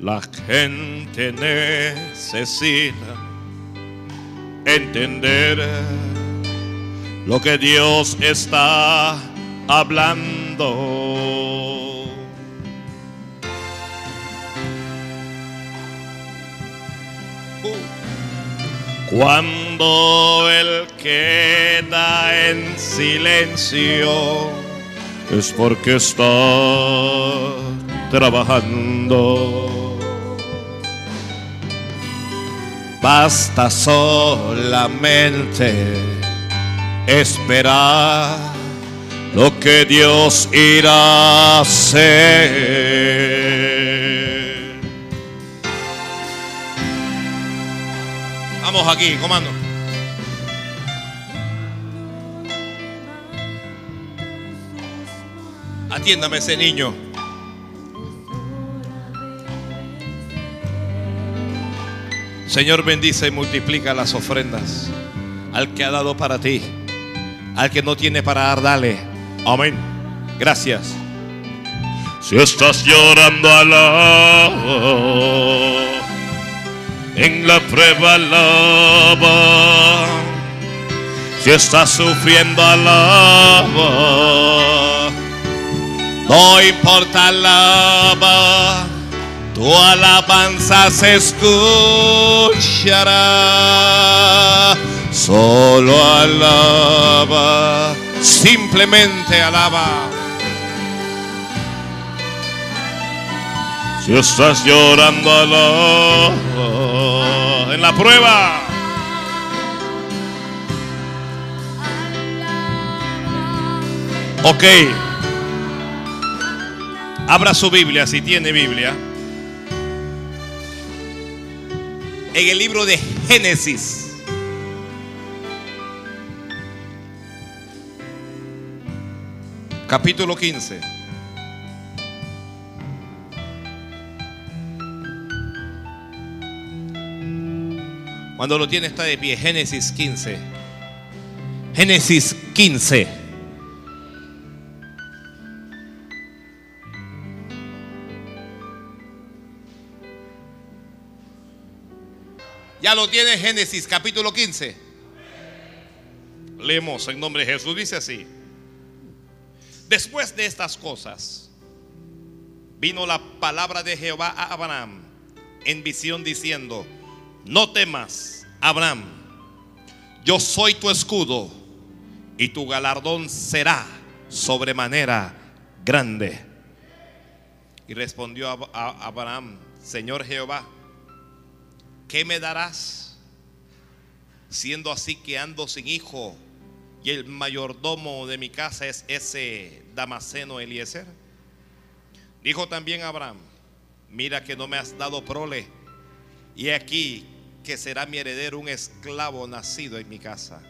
La gente necesita entender lo que Dios está hablando. Cuando Él queda en silencio es porque está trabajando. Basta solamente esperar lo que Dios irá a hacer. Vamos aquí, comando. Atiéndame ese niño. Señor bendice y multiplica las ofrendas al que ha dado para ti, al que no tiene para dar, dale. Amén. Gracias. Si estás llorando, alaba. En la prueba, alaba. Si estás sufriendo, alaba. No importa, alaba. Tu alabanza se escuchará. Solo alaba. Simplemente alaba. Si estás llorando, alaba. En la prueba. Ok. Abra su Biblia si tiene Biblia. En el libro de Génesis. Capítulo 15. Cuando lo tiene está de pie. Génesis 15. Génesis 15. Ya lo tiene Génesis capítulo 15. Leemos en nombre de Jesús. Dice así. Después de estas cosas, vino la palabra de Jehová a Abraham en visión diciendo, no temas, Abraham, yo soy tu escudo y tu galardón será sobremanera grande. Y respondió a, Abraham, Señor Jehová, ¿qué me darás? Siendo así que ando sin hijo y el mayordomo de mi casa es ese Damaseno Eliezer. Dijo también Abraham, mira que no me has dado prole y aquí que será mi heredero un esclavo nacido en mi casa.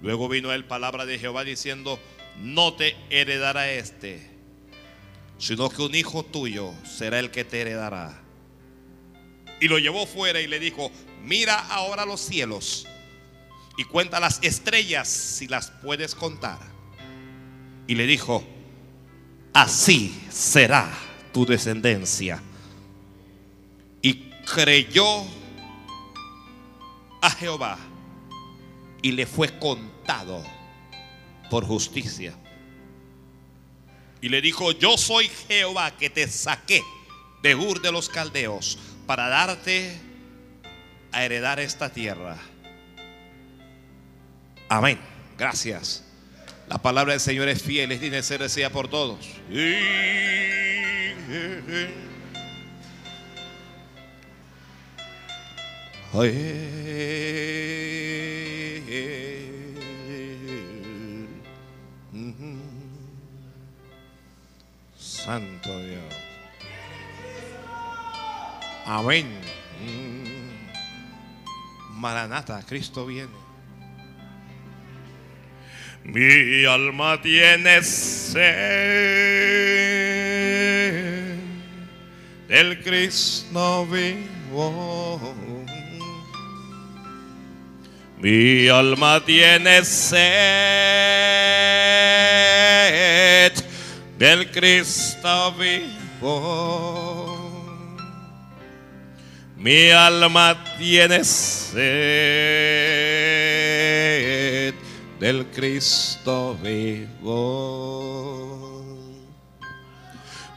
Luego vino él palabra de Jehová diciendo, no te heredará este, sino que un hijo tuyo será el que te heredará. Y lo llevó fuera y le dijo, mira ahora los cielos y cuenta las estrellas si las puedes contar. Y le dijo, así será tu descendencia. Y creyó a Jehová y le fue contado por justicia. Y le dijo, yo soy Jehová que te saqué de Ur de los Caldeos para darte a heredar esta tierra. Amén. Gracias. La palabra del Señor es fiel, es digna de ser decida por todos. Santo Dios. Amén. Maranata, Cristo viene. Mi alma tiene sed del Cristo vivo. Mi alma tiene sed del Cristo vivo. Mi alma tiene sed del Cristo vivo.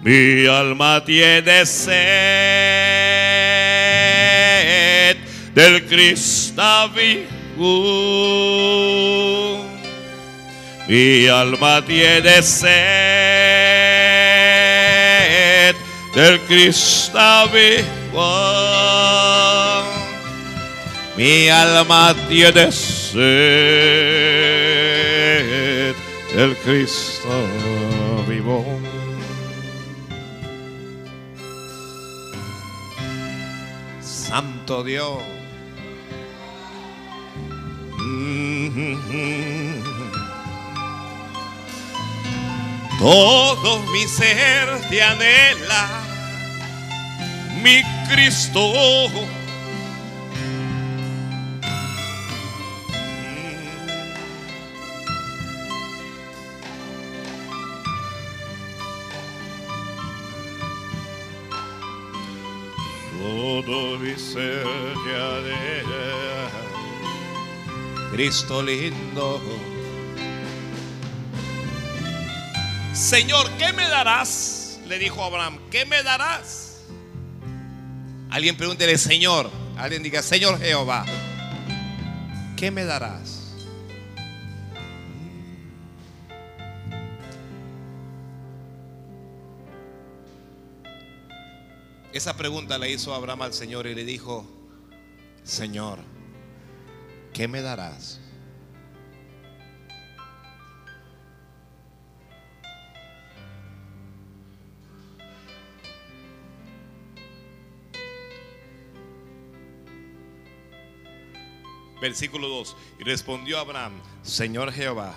Mi alma tiene sed del Cristo vivo. Mi alma tiene sed del Cristo vivo. Mi alma tiene sed del Cristo vivo. Santo Dios. Todo mi ser te anhela, mi Cristo. Todo mi ser te anhela, Cristo lindo. Señor, ¿qué me darás? Le dijo Abraham, ¿qué me darás? Alguien pregúntele, Señor. Alguien diga, Señor Jehová, ¿qué me darás? Esa pregunta le hizo Abraham al Señor y le dijo, Señor, ¿qué me darás? Versículo 2. Y respondió Abraham, Señor Jehová,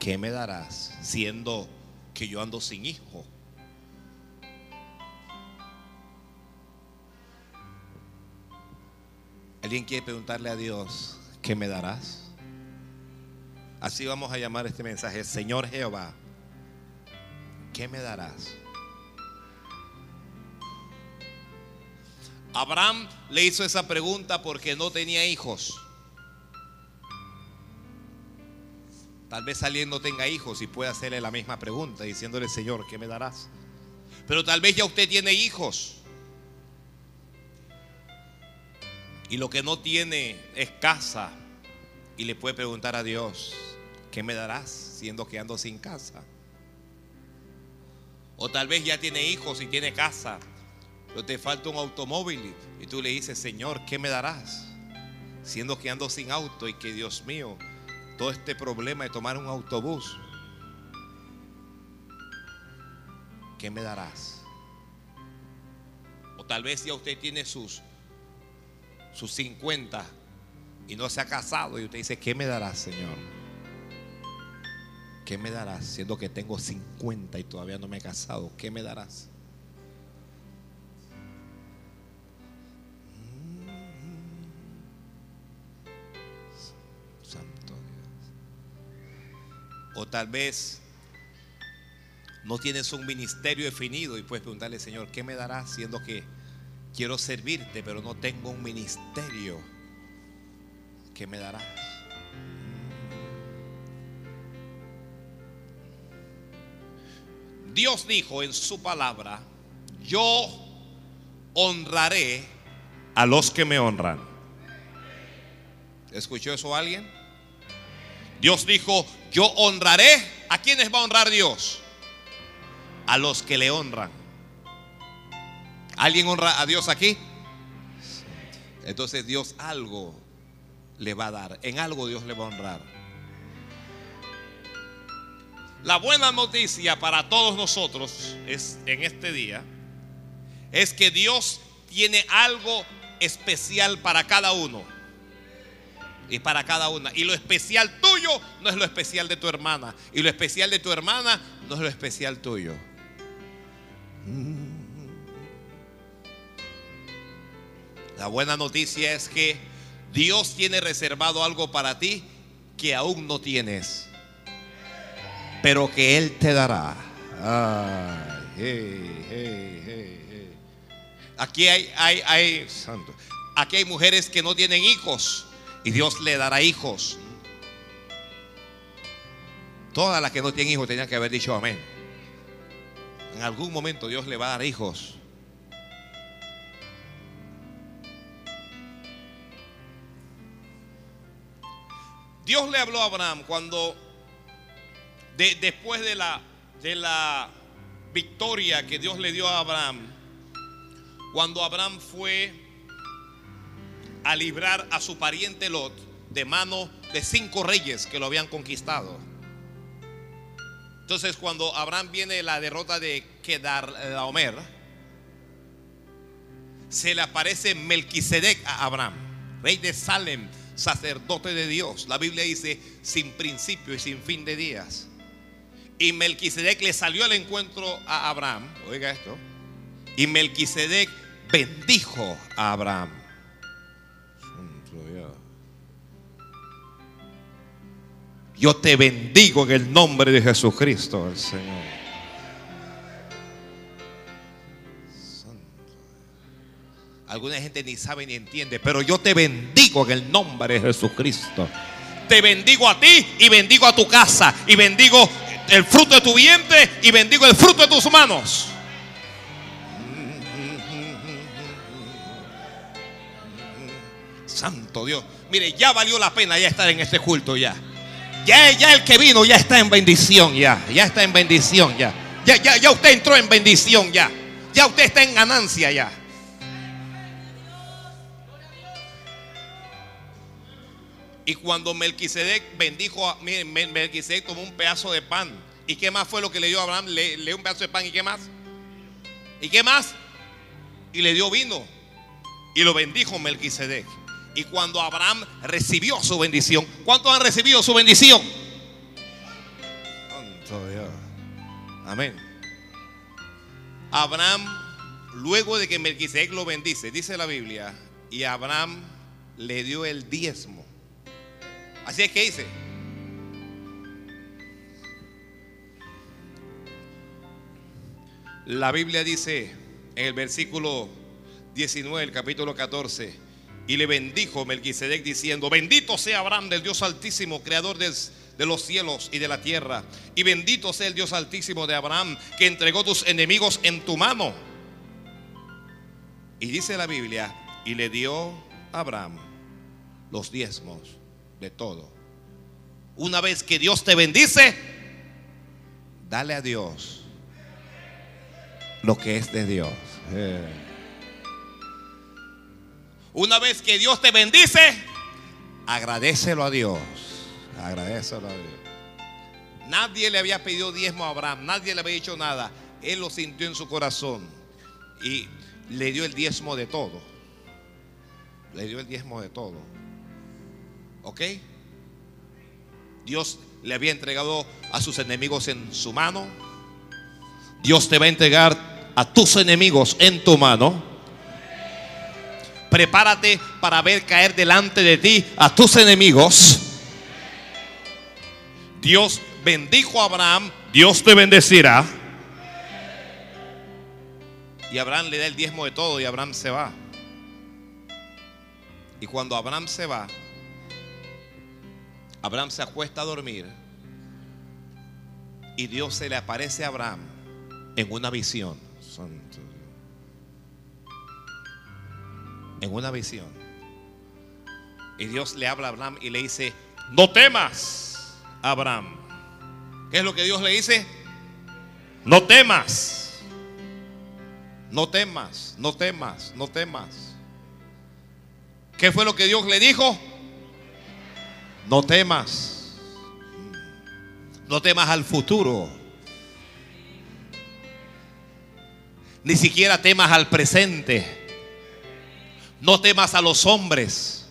¿qué me darás siendo que yo ando sin hijo? ¿Alguien quiere preguntarle a Dios, ¿qué me darás? Así vamos a llamar este mensaje, Señor Jehová, ¿qué me darás? Abraham le hizo esa pregunta porque no tenía hijos. Tal vez alguien no tenga hijos y pueda hacerle la misma pregunta diciéndole, Señor, ¿qué me darás? Pero tal vez ya usted tiene hijos. Y lo que no tiene es casa. Y le puede preguntar a Dios, ¿qué me darás siendo que ando sin casa? O tal vez ya tiene hijos y tiene casa pero te falta un automóvil y tú le dices, Señor, ¿qué me darás? Siendo que ando sin auto y que Dios mío, todo este problema de tomar un autobús, ¿qué me darás? O tal vez ya usted tiene sus, sus 50 y no se ha casado y usted dice, ¿qué me darás, Señor? ¿Qué me darás? Siendo que tengo 50 y todavía no me he casado, ¿qué me darás? O tal vez no tienes un ministerio definido y puedes preguntarle, Señor, ¿qué me darás siendo que quiero servirte, pero no tengo un ministerio? ¿Qué me darás? Dios dijo en su palabra, yo honraré a los que me honran. ¿Escuchó eso alguien? Dios dijo, yo honraré. ¿A quiénes va a honrar Dios? A los que le honran. ¿Alguien honra a Dios aquí? Entonces Dios algo le va a dar. En algo Dios le va a honrar. La buena noticia para todos nosotros es en este día es que Dios tiene algo especial para cada uno y para cada una. Y lo especial tuyo no es lo especial de tu hermana. Y lo especial de tu hermana no es lo especial tuyo. La buena noticia es que Dios tiene reservado algo para ti que aún no tienes, pero que Él te dará. Aquí hay, hay, hay, santo. Aquí hay mujeres que no tienen hijos y Dios le dará hijos. Todas las que no tienen hijos tenían que haber dicho amén. En algún momento Dios le va a dar hijos. Dios le habló a Abraham cuando, de- después de la, de la victoria que Dios le dio a Abraham, cuando Abraham fue a librar a su pariente Lot de mano de cinco reyes que lo habían conquistado. Entonces, cuando Abraham viene la derrota de Kedar se le aparece Melquisedec a Abraham, rey de Salem, sacerdote de Dios. La Biblia dice sin principio y sin fin de días. Y Melquisedec le salió al encuentro a Abraham. Oiga esto. Y Melquisedec bendijo a Abraham. Yo te bendigo en el nombre de Jesucristo, el Señor. Alguna gente ni sabe ni entiende, pero yo te bendigo en el nombre de Jesucristo. Te bendigo a ti y bendigo a tu casa y bendigo el fruto de tu vientre y bendigo el fruto de tus manos. Santo Dios. Mire, ya valió la pena ya estar en este culto ya. Ya, ya el que vino ya está en bendición ya. Ya está en bendición ya. Ya, ya, ya usted entró en bendición ya. Ya usted está en ganancia ya. Y cuando Melquisedec bendijo, a, miren, Mel- Melquisedec tomó un pedazo de pan. ¿Y qué más fue lo que le dio a Abraham? Le, le dio un pedazo de pan. ¿Y qué más? ¿Y qué más? Y le dio vino. Y lo bendijo Melquisedec. Y cuando Abraham recibió su bendición, ¿cuántos han recibido su bendición? Santo Dios. Amén. Abraham, luego de que Melquisedec lo bendice, dice la Biblia, y Abraham le dio el diezmo. Así es que dice. La Biblia dice en el versículo 19 del capítulo 14, y le bendijo Melquisedec diciendo, bendito sea Abraham del Dios altísimo, creador de los cielos y de la tierra, y bendito sea el Dios altísimo de Abraham, que entregó tus enemigos en tu mano. Y dice la Biblia, y le dio a Abraham los diezmos de todo. Una vez que Dios te bendice, dale a Dios lo que es de Dios. Eh. Una vez que Dios te bendice, agradecelo a Dios. Agradecelo a Dios. Nadie le había pedido diezmo a Abraham, nadie le había dicho nada. Él lo sintió en su corazón y le dio el diezmo de todo. Le dio el diezmo de todo. ¿Ok? Dios le había entregado a sus enemigos en su mano. Dios te va a entregar a tus enemigos en tu mano. Prepárate para ver caer delante de ti a tus enemigos. Dios bendijo a Abraham, Dios te bendecirá. Y Abraham le da el diezmo de todo y Abraham se va. Y cuando Abraham se va, Abraham se acuesta a dormir y Dios se le aparece a Abraham en una visión. Santo. En una visión. Y Dios le habla a Abraham y le dice, no temas, Abraham. ¿Qué es lo que Dios le dice? No temas. No temas, no temas, no temas. ¿Qué fue lo que Dios le dijo? No temas. No temas al futuro. Ni siquiera temas al presente. No temas a los hombres.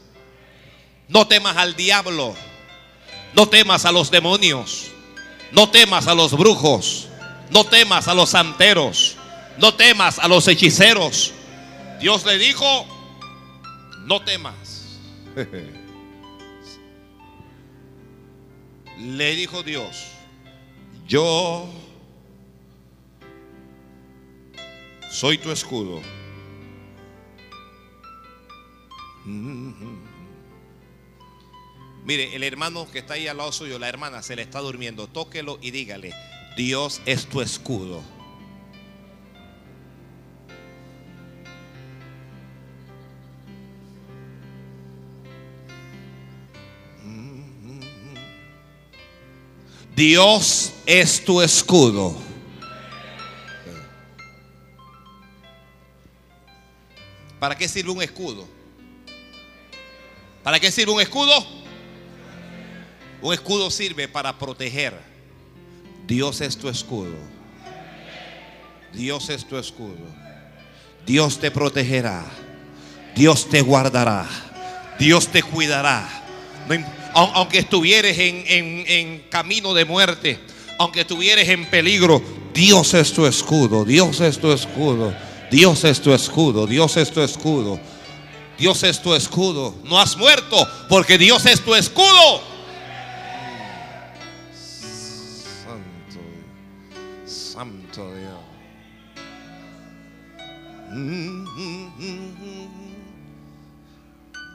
No temas al diablo. No temas a los demonios. No temas a los brujos. No temas a los santeros. No temas a los hechiceros. Dios le dijo, no temas. le dijo Dios, yo soy tu escudo. Mm-hmm. Mire, el hermano que está ahí al lado suyo, la hermana, se le está durmiendo. Tóquelo y dígale, Dios es tu escudo. Dios es tu escudo. ¿Para qué sirve un escudo? ¿Para qué sirve un escudo? Un escudo sirve para proteger. Dios es tu escudo. Dios es tu escudo. Dios te protegerá. Dios te guardará. Dios te cuidará. Aunque estuvieres en, en camino de muerte, aunque estuvieres en peligro, Dios es tu escudo. Dios es tu escudo. Dios es tu escudo. Dios es tu escudo. Dios es tu escudo. No has muerto porque Dios es tu escudo. Santo, Santo Dios.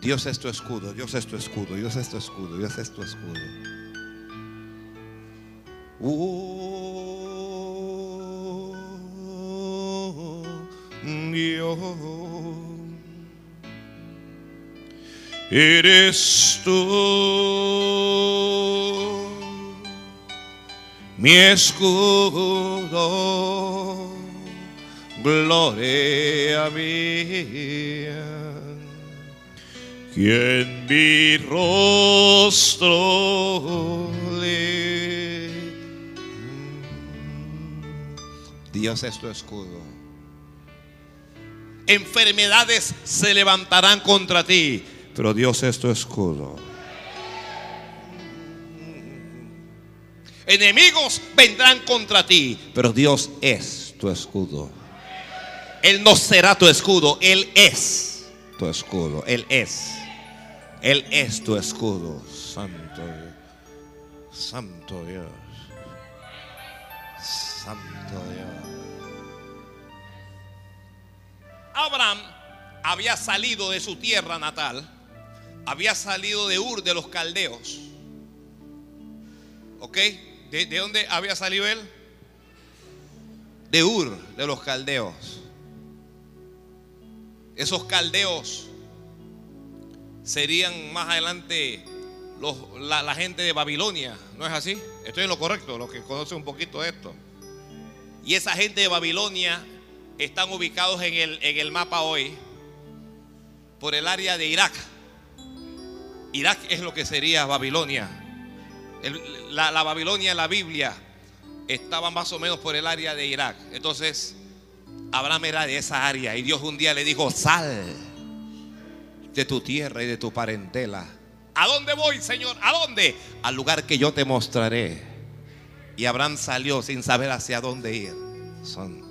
Dios es tu escudo, Dios es tu escudo, Dios es tu escudo, Dios es tu escudo. Dios eres tú, mi escudo, gloria mía, quien mi rostro. Dios es tu escudo. Enfermedades se levantarán contra ti pero Dios es tu escudo. Enemigos vendrán contra ti, pero Dios es tu escudo. Él no será tu escudo, Él es tu escudo. Él es. Él es tu escudo. Santo Dios. Santo Dios. Santo Dios. Abraham había salido de su tierra natal había salido de Ur, de los caldeos. ¿Ok? ¿De, dónde había salido él? De Ur, de los caldeos. Esos caldeos serían más adelante la, gente de Babilonia, ¿no es así? Estoy en lo correcto, los que conocen un poquito de esto. Y esa gente de Babilonia están ubicados en el, en el mapa hoy por el área de Irak. Irak es lo que sería Babilonia. la, Babilonia en la Biblia estaba más o menos por el área de Irak. Entonces, Abraham era de esa área y Dios un día le dijo, sal de tu tierra y de tu parentela. ¿A dónde voy, Señor? ¿A dónde? Al lugar que yo te mostraré. Y Abraham salió sin saber hacia dónde ir. Son.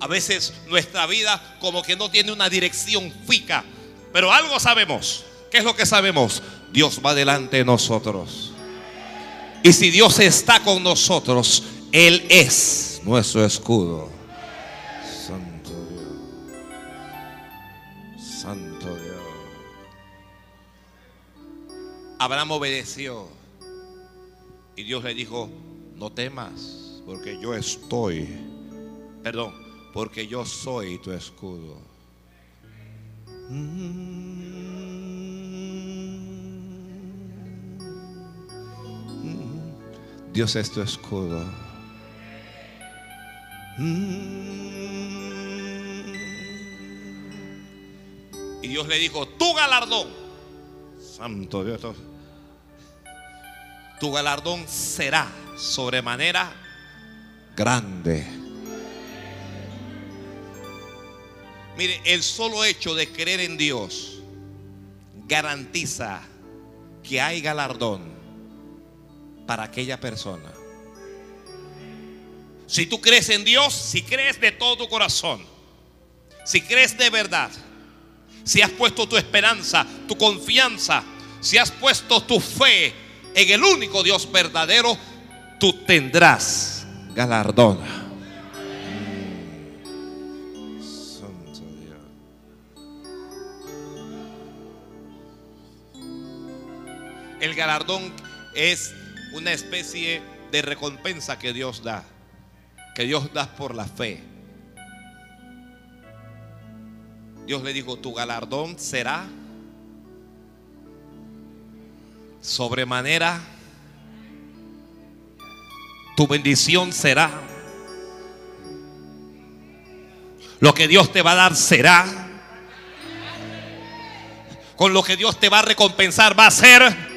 A veces nuestra vida como que no tiene una dirección fija, pero algo sabemos. ¿Qué es lo que sabemos? Dios va delante de nosotros. Y si Dios está con nosotros, Él es nuestro escudo. Abraham obedeció. Y Dios le dijo, no temas, porque yo estoy. Perdón, porque yo soy tu escudo. Dios es tu escudo. Y Dios le dijo, tu galardón, Santo Dios, tu galardón será sobremanera grande. Mire, el solo hecho de creer en Dios garantiza que hay galardón para aquella persona. Si tú crees en Dios, si crees de todo tu corazón, si crees de verdad, si has puesto tu esperanza, tu confianza, si has puesto tu fe en el único Dios verdadero, tú tendrás galardón. Santo Dios. El galardón es una especie de recompensa que Dios da, que Dios da por la fe. Dios le dijo, tu galardón será sobremanera, tu bendición será, lo que Dios te va a dar será, con lo que Dios te va a recompensar va a ser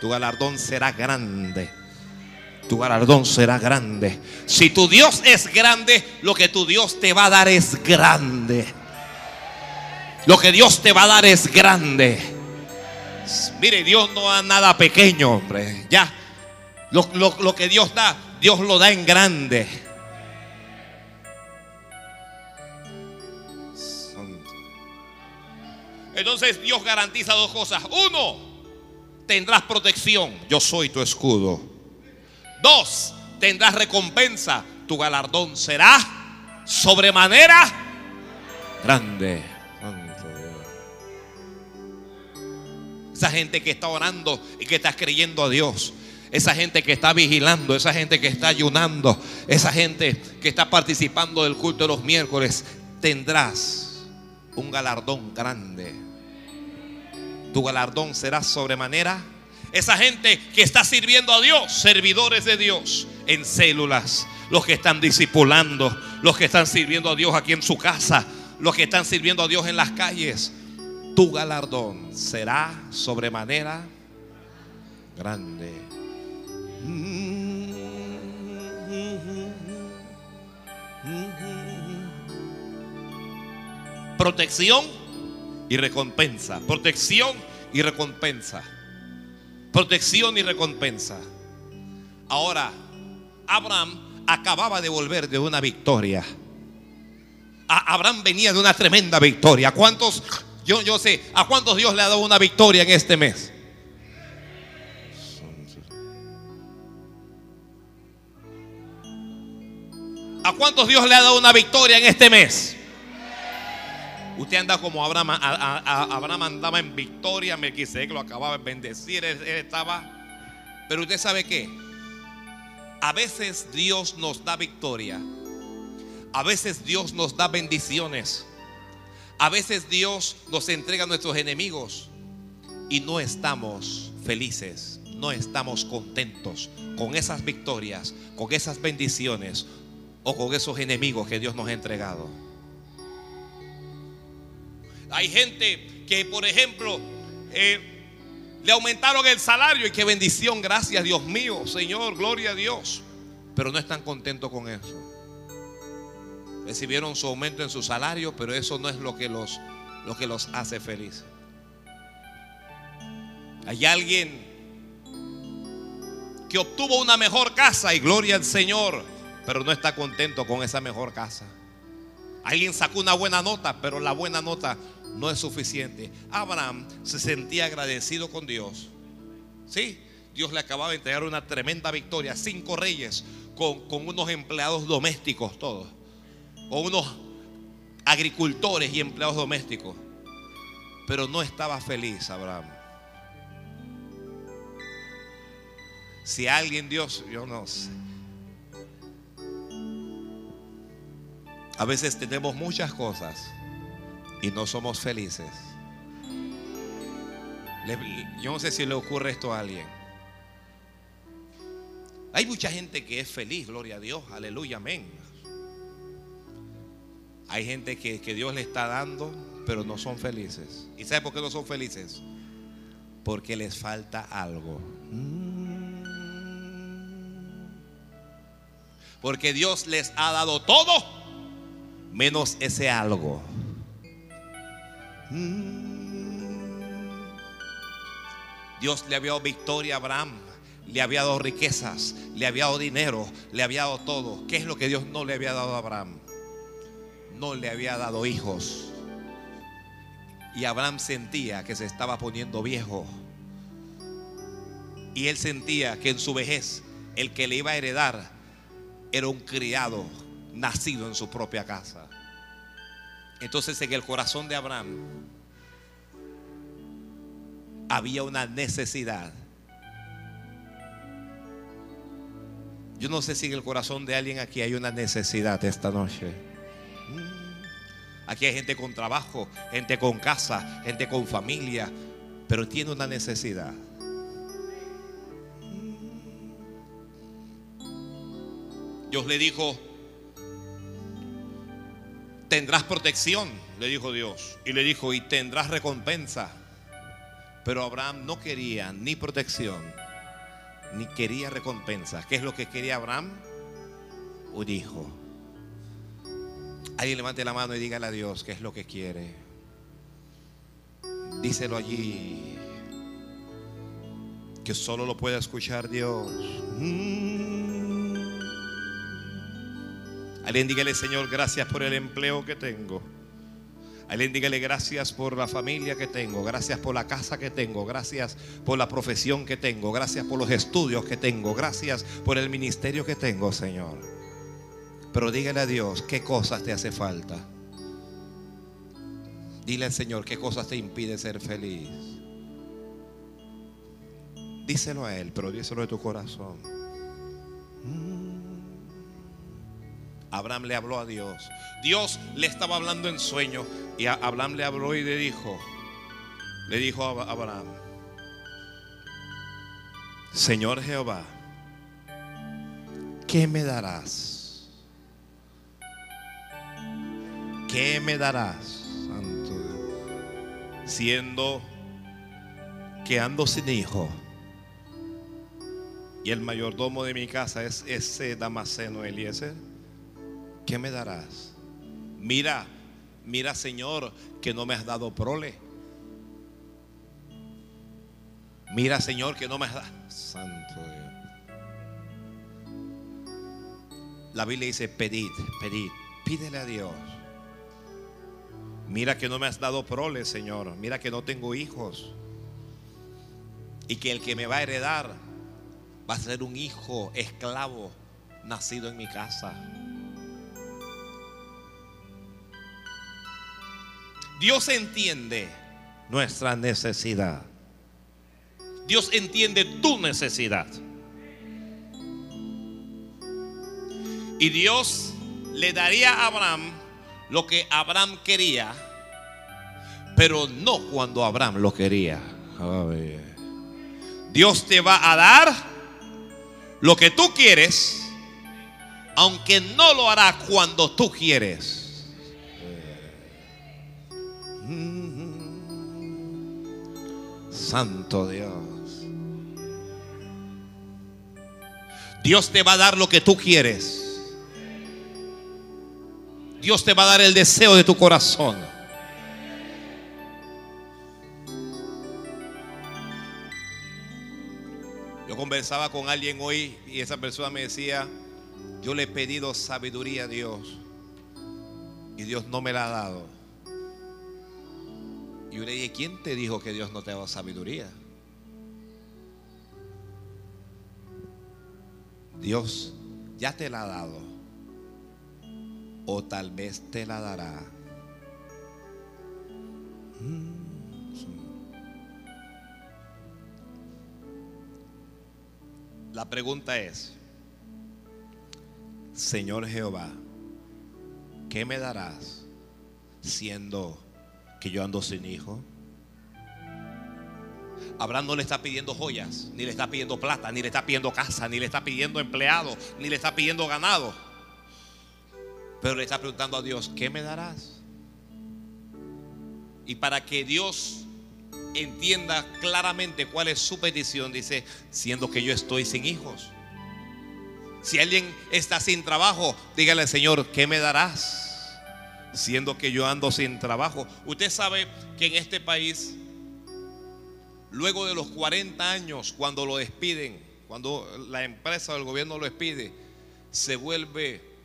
tu galardón será grande. Tu galardón será grande. Si tu Dios es grande, lo que tu Dios te va a dar es grande. Lo que Dios te va a dar es grande. Mire, Dios no da nada pequeño, hombre. Ya. Lo, que Dios da, Dios lo da en grande. Entonces Dios garantiza dos cosas. Uno, tendrás protección. Yo soy tu escudo. Dos, tendrás recompensa. Tu galardón será sobremanera grande. Esa gente que está orando y que está creyendo a Dios. Esa gente que está vigilando, esa gente que está ayunando, esa gente que está participando del culto de los miércoles, tendrás un galardón grande tu galardón será sobremanera. Esa gente que está sirviendo a Dios, servidores de Dios en células, los que están discipulando, los que están sirviendo a Dios aquí en su casa, los que están sirviendo a Dios en las calles, tu galardón será sobremanera grande. Protección y recompensa. Protección y recompensa. Protección y recompensa. Ahora, Abraham acababa de volver de una victoria. Abraham venía de una tremenda victoria. ¿Cuántos, yo, yo sé, a cuántos Dios le ha dado una victoria en este mes? ¿A cuántos Dios le ha dado una victoria en este mes? Usted anda como Abraham. Abraham andaba en victoria. que lo acababa de bendecir. Él, estaba. Pero usted sabe qué. A veces Dios nos da victoria. A veces Dios nos da bendiciones. A veces Dios nos entrega a nuestros enemigos. Y no estamos felices. No estamos contentos con esas victorias. Con esas bendiciones. O con esos enemigos que Dios nos ha entregado. Hay gente que, por ejemplo, eh, le aumentaron el salario y qué bendición, gracias Dios mío, Señor, gloria a Dios. Pero no están contentos con eso. Recibieron su aumento en su salario, pero eso no es lo que los, lo que los hace felices. Hay alguien que obtuvo una mejor casa y gloria al Señor, pero no está contento con esa mejor casa. Alguien sacó una buena nota, pero la buena nota no es suficiente. Abraham se sentía agradecido con Dios. Sí, Dios le acababa de entregar una tremenda victoria. Cinco reyes con, unos empleados domésticos todos. O unos agricultores y empleados domésticos. Pero no estaba feliz Abraham. Si alguien Dios, yo no sé. A veces tenemos muchas cosas y no somos felices. Yo no sé si le ocurre esto a alguien. Hay mucha gente que es feliz, gloria a Dios, aleluya, amén. Hay gente que, Dios le está dando, pero no son felices. ¿Y sabe por qué no son felices? Porque les falta algo. Porque Dios les ha dado todo, menos ese algo. Dios le había dado victoria a Abraham, le había dado riquezas, le había dado dinero, le había dado todo. ¿Qué es lo que Dios no le había dado a Abraham? No le había dado hijos. Y Abraham sentía que se estaba poniendo viejo. Y él sentía que en su vejez el que le iba a heredar era un criado nacido en su propia casa. Entonces en el corazón de Abraham había una necesidad. Yo no sé si en el corazón de alguien aquí hay una necesidad esta noche. Aquí hay gente con trabajo, gente con casa, gente con familia, pero tiene una necesidad. Dios le dijo, tendrás protección, le dijo Dios. Y le dijo, y tendrás recompensa. Pero Abraham no quería ni protección, ni quería recompensa. ¿Qué es lo que quería Abraham? Un hijo. Alguien levante la mano y dígale a Dios qué es lo que quiere. Díselo allí. Que solo lo puede escuchar Dios. Mm. Alguien dígale, Señor, gracias por el empleo que tengo. Alguien dígale gracias por la familia que tengo, gracias por la casa que tengo, gracias por la profesión que tengo, gracias por los estudios que tengo, gracias por el ministerio que tengo, Señor. Pero dígale a Dios qué cosas te hace falta. Dile al Señor qué cosas te impide ser feliz. Díselo a Él, pero díselo de tu corazón. Abraham le habló a Dios. Dios le estaba hablando en sueño y Abraham le habló y le dijo, le dijo a Abraham, Señor Jehová, ¿qué me darás? ¿Qué me darás, Santo? Siendo que ando sin hijo y el mayordomo de mi casa es ese Damaseno Eliezer. ¿qué me darás? Mira, mira Señor, que no me has dado prole. Mira Señor, que no me has dado... Santo Dios. La Biblia dice, pedid, pedid, pídele a Dios. Mira que no me has dado prole, Señor. Mira que no tengo hijos. Y que el que me va a heredar va a ser un hijo esclavo nacido en mi casa. Dios entiende nuestra necesidad. Dios entiende tu necesidad. Y Dios le daría a Abraham lo que Abraham quería, pero no cuando Abraham lo quería. Dios te va a dar lo que tú quieres, aunque no lo hará cuando tú quieres. Santo Dios. Dios te va a dar lo que tú quieres. Dios te va a dar el deseo de tu corazón. Yo conversaba con alguien hoy y esa persona me decía, yo le he pedido sabiduría a Dios y Dios no me la ha dado. Y yo le dije, ¿quién te dijo que Dios no te da sabiduría? Dios ya te la ha dado. O tal vez te la dará. La pregunta es, Señor Jehová, ¿qué me darás siendo que yo ando sin hijo. Abraham no le está pidiendo joyas, ni le está pidiendo plata, ni le está pidiendo casa, ni le está pidiendo empleado, ni le está pidiendo ganado. Pero le está preguntando a Dios, ¿qué me darás? Y para que Dios entienda claramente cuál es su petición, dice, siendo que yo estoy sin hijos. Si alguien está sin trabajo, dígale al Señor, ¿qué me darás? siendo que yo ando sin trabajo. Usted sabe que en este país, luego de los 40 años, cuando lo despiden, cuando la empresa o el gobierno lo despide, se vuelve,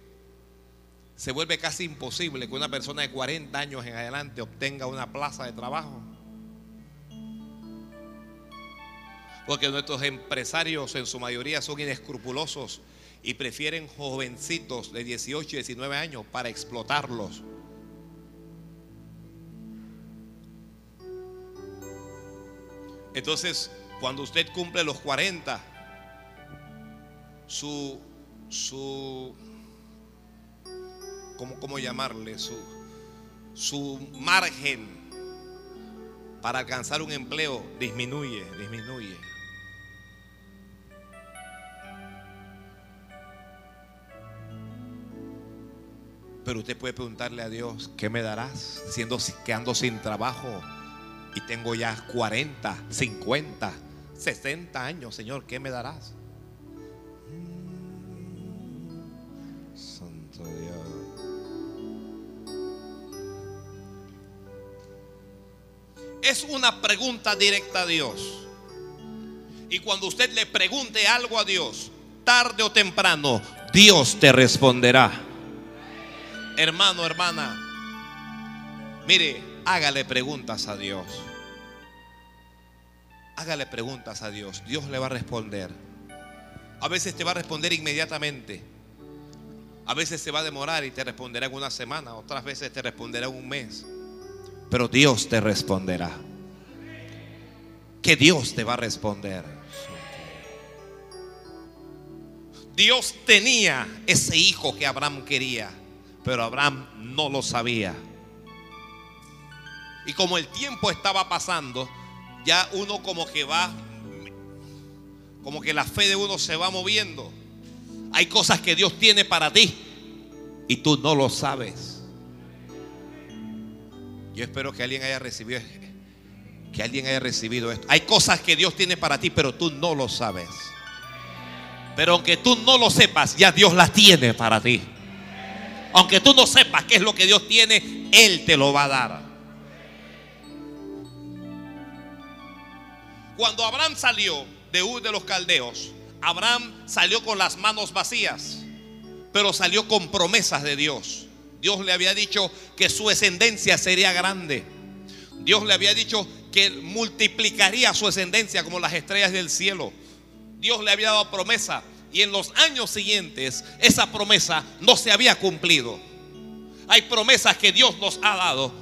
se vuelve casi imposible que una persona de 40 años en adelante obtenga una plaza de trabajo. Porque nuestros empresarios en su mayoría son inescrupulosos y prefieren jovencitos de 18 y 19 años para explotarlos. Entonces, cuando usted cumple los 40, su, su, ¿cómo, llamarle? Su, su margen para alcanzar un empleo disminuye, disminuye. Pero usted puede preguntarle a Dios, ¿qué me darás? Siendo que ando sin trabajo y tengo ya 40, 50, 60 años, Señor, ¿qué me darás? Es una pregunta directa a Dios. Y cuando usted le pregunte algo a Dios, tarde o temprano, Dios te responderá hermano, hermana, mire, hágale preguntas a Dios. Hágale preguntas a Dios. Dios le va a responder. A veces te va a responder inmediatamente. A veces se va a demorar y te responderá en una semana. Otras veces te responderá en un mes. Pero Dios te responderá. Que Dios te va a responder. Dios tenía ese hijo que Abraham quería. Pero Abraham no lo sabía. Y como el tiempo estaba pasando, ya uno como que va, como que la fe de uno se va moviendo. Hay cosas que Dios tiene para ti y tú no lo sabes. Yo espero que alguien haya recibido que alguien haya recibido esto. Hay cosas que Dios tiene para ti, pero tú no lo sabes. Pero aunque tú no lo sepas, ya Dios las tiene para ti. Aunque tú no sepas qué es lo que Dios tiene, Él te lo va a dar. Cuando Abraham salió de Ur de los Caldeos, Abraham salió con las manos vacías, pero salió con promesas de Dios. Dios le había dicho que su descendencia sería grande. Dios le había dicho que multiplicaría su descendencia como las estrellas del cielo. Dios le había dado promesa y en los años siguientes esa promesa no se había cumplido. Hay promesas que Dios nos ha dado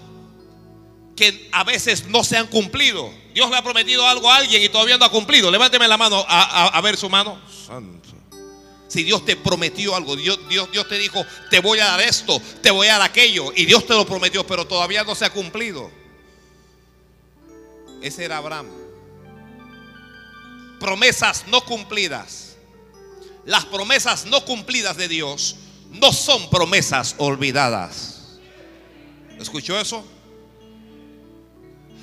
que a veces no se han cumplido. Dios le ha prometido algo a alguien y todavía no ha cumplido. Levánteme la mano a, ver su mano. Santo. Si Dios te prometió algo, Dios, Dios, Dios te dijo, te voy a dar esto, te voy a dar aquello, y Dios te lo prometió, pero todavía no se ha cumplido. Ese era Abraham. Promesas no cumplidas las promesas no cumplidas de Dios no son promesas olvidadas. ¿Escuchó eso?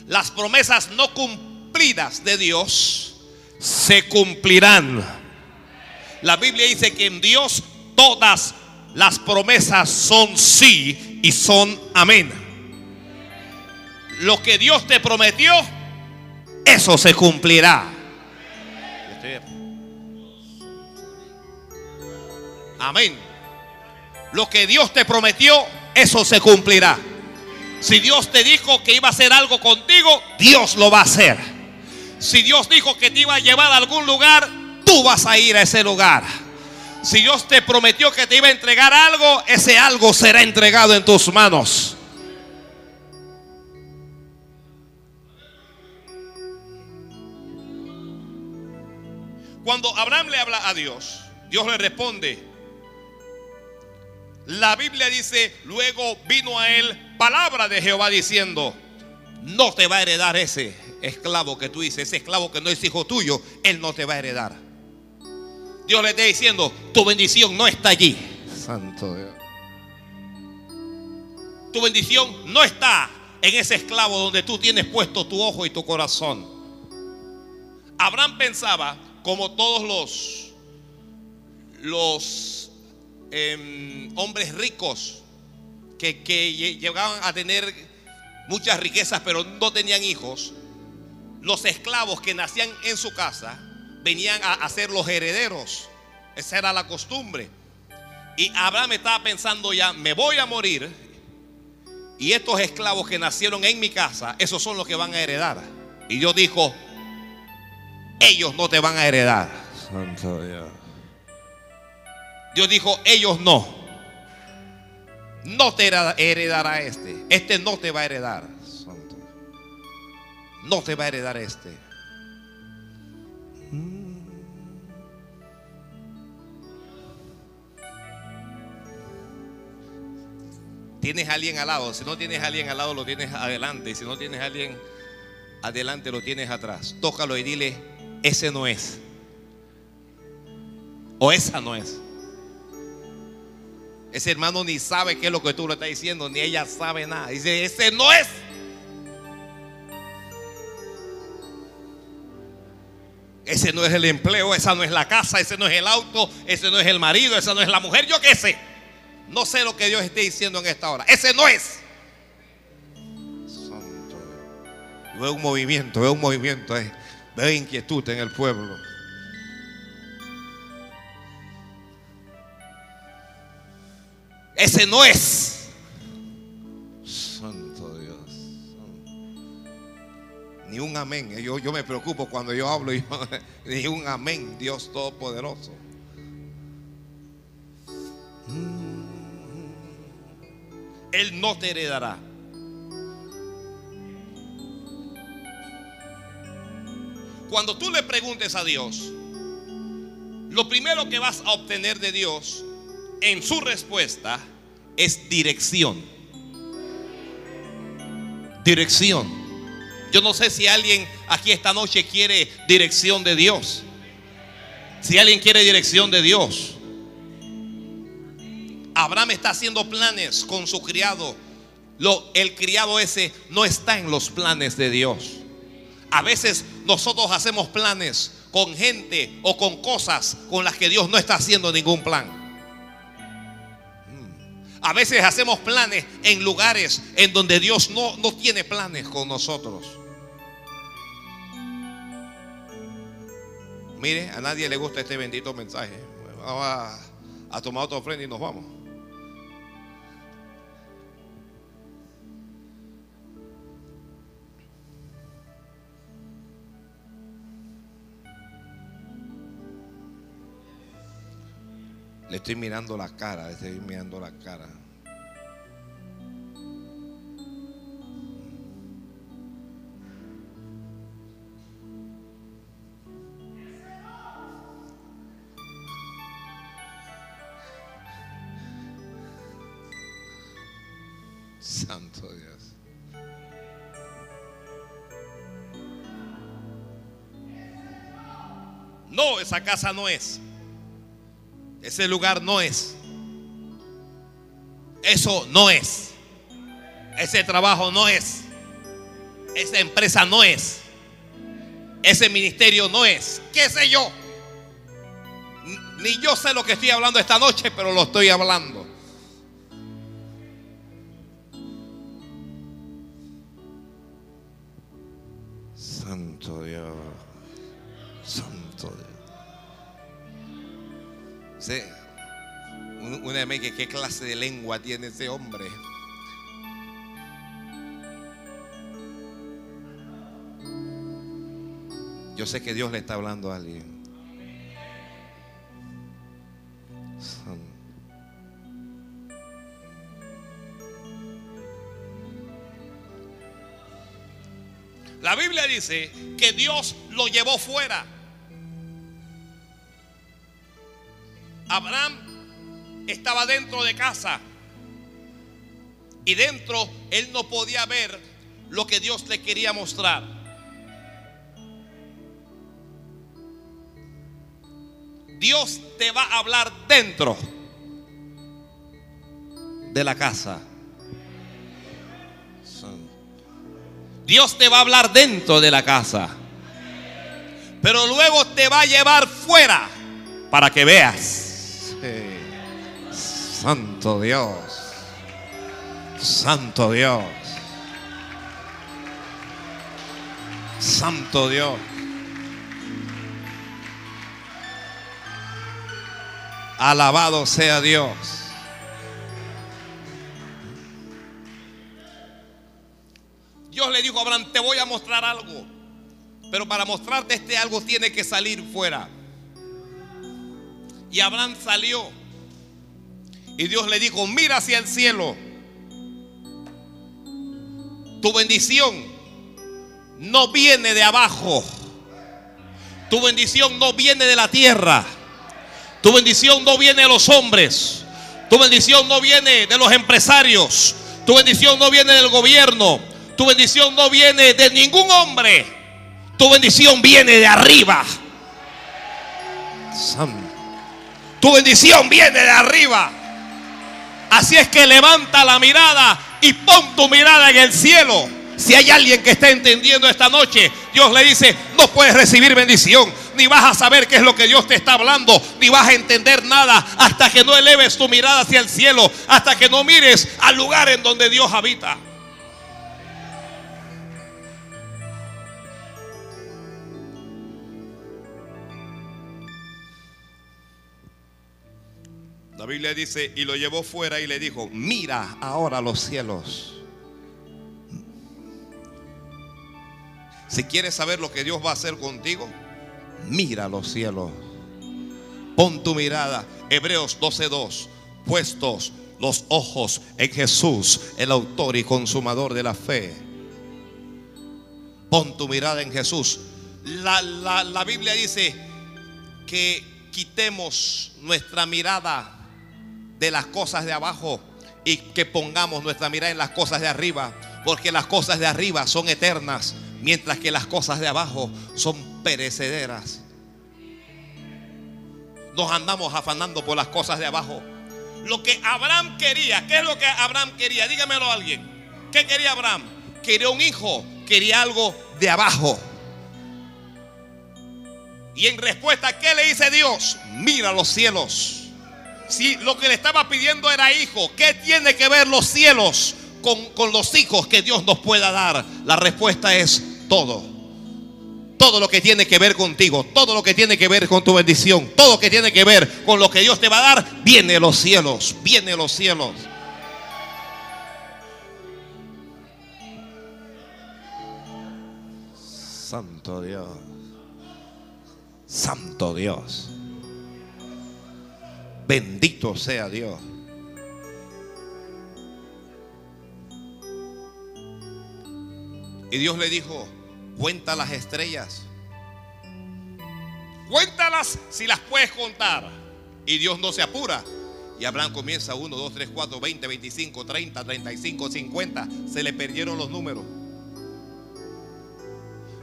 Las promesas no cumplidas de Dios se cumplirán. La Biblia dice que en Dios todas las promesas son sí y son amén. Lo que Dios te prometió, eso se cumplirá. Amén. Lo que Dios te prometió, eso se cumplirá. Si Dios te dijo que iba a hacer algo contigo, Dios lo va a hacer. Si Dios dijo que te iba a llevar a algún lugar, tú vas a ir a ese lugar. Si Dios te prometió que te iba a entregar algo, ese algo será entregado en tus manos. Cuando Abraham le habla a Dios, Dios le responde, la Biblia dice, luego vino a él palabra de Jehová diciendo, no te va a heredar ese esclavo que tú dices, ese esclavo que no es hijo tuyo, él no te va a heredar. Dios le está diciendo, tu bendición no está allí. Santo Dios. Tu bendición no está en ese esclavo donde tú tienes puesto tu ojo y tu corazón. Abraham pensaba, como todos los, los Em, hombres ricos que, llegaban a tener muchas riquezas pero no tenían hijos, los esclavos que nacían en su casa venían a, ser los herederos. Esa era la costumbre. Y Abraham estaba pensando ya, me voy a morir. Y estos esclavos que nacieron en mi casa, esos son los que van a heredar. Y Dios dijo, ellos no te van a heredar. Santo Dios. Dios dijo, ellos no. No te heredará este. Este no te va a heredar. No te va a heredar este. Tienes a alguien al lado. Si no tienes a alguien al lado, lo tienes adelante. Si no tienes a alguien adelante, lo tienes atrás. Tócalo y dile, ese no es. O esa no es. Ese hermano ni sabe qué es lo que tú le estás diciendo, ni ella sabe nada. Dice, ese no es. Ese no es el empleo, esa no es la casa, ese no es el auto, ese no es el marido, esa no es la mujer, yo qué sé. No sé lo que Dios esté diciendo en esta hora. Ese no es. Santo. Veo un movimiento, veo un movimiento, eh. veo inquietud en el pueblo. Ese no es. Santo Dios. Ni un amén. Yo, yo me preocupo cuando yo hablo. Yo, ni un amén, Dios Todopoderoso. Él no te heredará. Cuando tú le preguntes a Dios, lo primero que vas a obtener de Dios en su respuesta es dirección. Dirección. Yo no sé si alguien aquí esta noche quiere dirección de Dios. Si alguien quiere dirección de Dios. Abraham está haciendo planes con su criado. Lo, el criado ese no está en los planes de Dios. A veces nosotros hacemos planes con gente o con cosas con las que Dios no está haciendo ningún plan. A veces hacemos planes en lugares en donde Dios no, no tiene planes con nosotros. Mire, a nadie le gusta este bendito mensaje. Vamos a, a tomar otra ofrenda y nos vamos. Le estoy mirando la cara, le estoy mirando la cara. Santo Dios. No, esa casa no es. Ese lugar no es. Eso no es. Ese trabajo no es. Esa empresa no es. Ese ministerio no es. ¿Qué sé yo? Ni yo sé lo que estoy hablando esta noche, pero lo estoy hablando. Santo Dios. Una vez que qué clase de lengua tiene ese hombre. Yo sé que Dios le está hablando a alguien. La Biblia dice que Dios lo llevó fuera. Abraham estaba dentro de casa y dentro él no podía ver lo que Dios le quería mostrar. Dios te va a hablar dentro de la casa. Dios te va a hablar dentro de la casa. Pero luego te va a llevar fuera para que veas. Santo Dios. Santo Dios. Santo Dios. Alabado sea Dios. Dios le dijo a Abraham, te voy a mostrar algo. Pero para mostrarte este algo tiene que salir fuera. Y Abraham salió. Y Dios le dijo, mira hacia el cielo. Tu bendición no viene de abajo. Tu bendición no viene de la tierra. Tu bendición no viene de los hombres. Tu bendición no viene de los empresarios. Tu bendición no viene del gobierno. Tu bendición no viene de ningún hombre. Tu bendición viene de arriba. Tu bendición viene de arriba. Así es que levanta la mirada y pon tu mirada en el cielo. Si hay alguien que está entendiendo esta noche, Dios le dice, no puedes recibir bendición, ni vas a saber qué es lo que Dios te está hablando, ni vas a entender nada hasta que no eleves tu mirada hacia el cielo, hasta que no mires al lugar en donde Dios habita. La Biblia dice, y lo llevó fuera y le dijo, mira ahora los cielos. Si quieres saber lo que Dios va a hacer contigo, mira los cielos. Pon tu mirada. Hebreos 12:2. Puestos los ojos en Jesús, el autor y consumador de la fe. Pon tu mirada en Jesús. La, la Biblia dice que quitemos nuestra mirada de las cosas de abajo y que pongamos nuestra mirada en las cosas de arriba, porque las cosas de arriba son eternas, mientras que las cosas de abajo son perecederas. Nos andamos afanando por las cosas de abajo. Lo que Abraham quería, ¿qué es lo que Abraham quería? Dígamelo a alguien. ¿Qué quería Abraham? Quería un hijo, quería algo de abajo. Y en respuesta, ¿qué le dice Dios? Mira los cielos si lo que le estaba pidiendo era hijo, ¿qué tiene que ver los cielos con, los hijos que Dios nos pueda dar? La respuesta es todo. Todo lo que tiene que ver contigo, todo lo que tiene que ver con tu bendición, todo lo que tiene que ver con lo que Dios te va a dar, viene los cielos, viene los cielos. Santo Dios. Santo Dios. Bendito sea Dios. Y Dios le dijo, cuenta las estrellas. Cuéntalas si las puedes contar. Y Dios no se apura. Y Abraham comienza 1, 2, 3, 4, 20, 25, 30, 35, 50. Se le perdieron los números.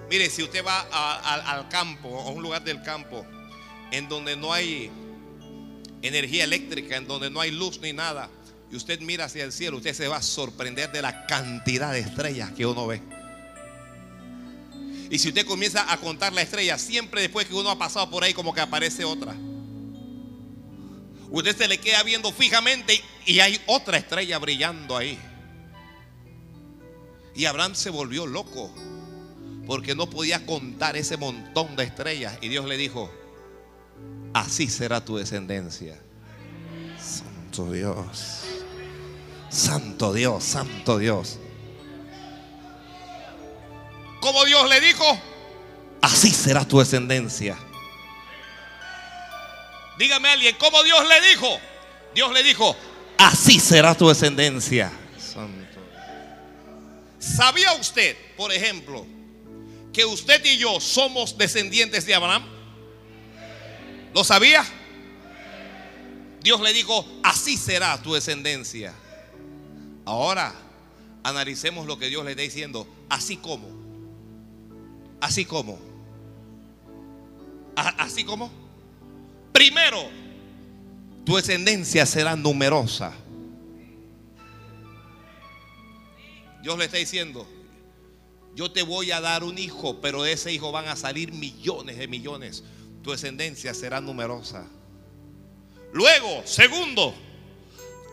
Mire, si usted va al campo, a un lugar del campo, en donde no hay energía eléctrica, en donde no hay luz ni nada, y usted mira hacia el cielo, usted se va a sorprender de la cantidad de estrellas que uno ve. Y si usted comienza a contar la estrella, siempre después que uno ha pasado por ahí, como que aparece otra. Usted se le queda viendo fijamente y hay otra estrella brillando ahí. Y Abraham se volvió loco porque no podía contar ese montón de estrellas. Y Dios le dijo, así será tu descendencia. Santo Dios. Santo Dios, Santo Dios. Como Dios le dijo, así será tu descendencia. Dígame a alguien, como Dios le dijo. Dios le dijo, así será tu descendencia. Santo. ¿Sabía usted, por ejemplo, que usted y yo somos descendientes de Abraham? ¿Lo sabía? Dios le dijo, así será tu descendencia. Ahora, analicemos lo que Dios le está diciendo. Así como. Así como. Así como. Primero, tu descendencia será numerosa. Dios le está diciendo, yo te voy a dar un hijo, pero de ese hijo van a salir millones de millones tu descendencia será numerosa. Luego, segundo,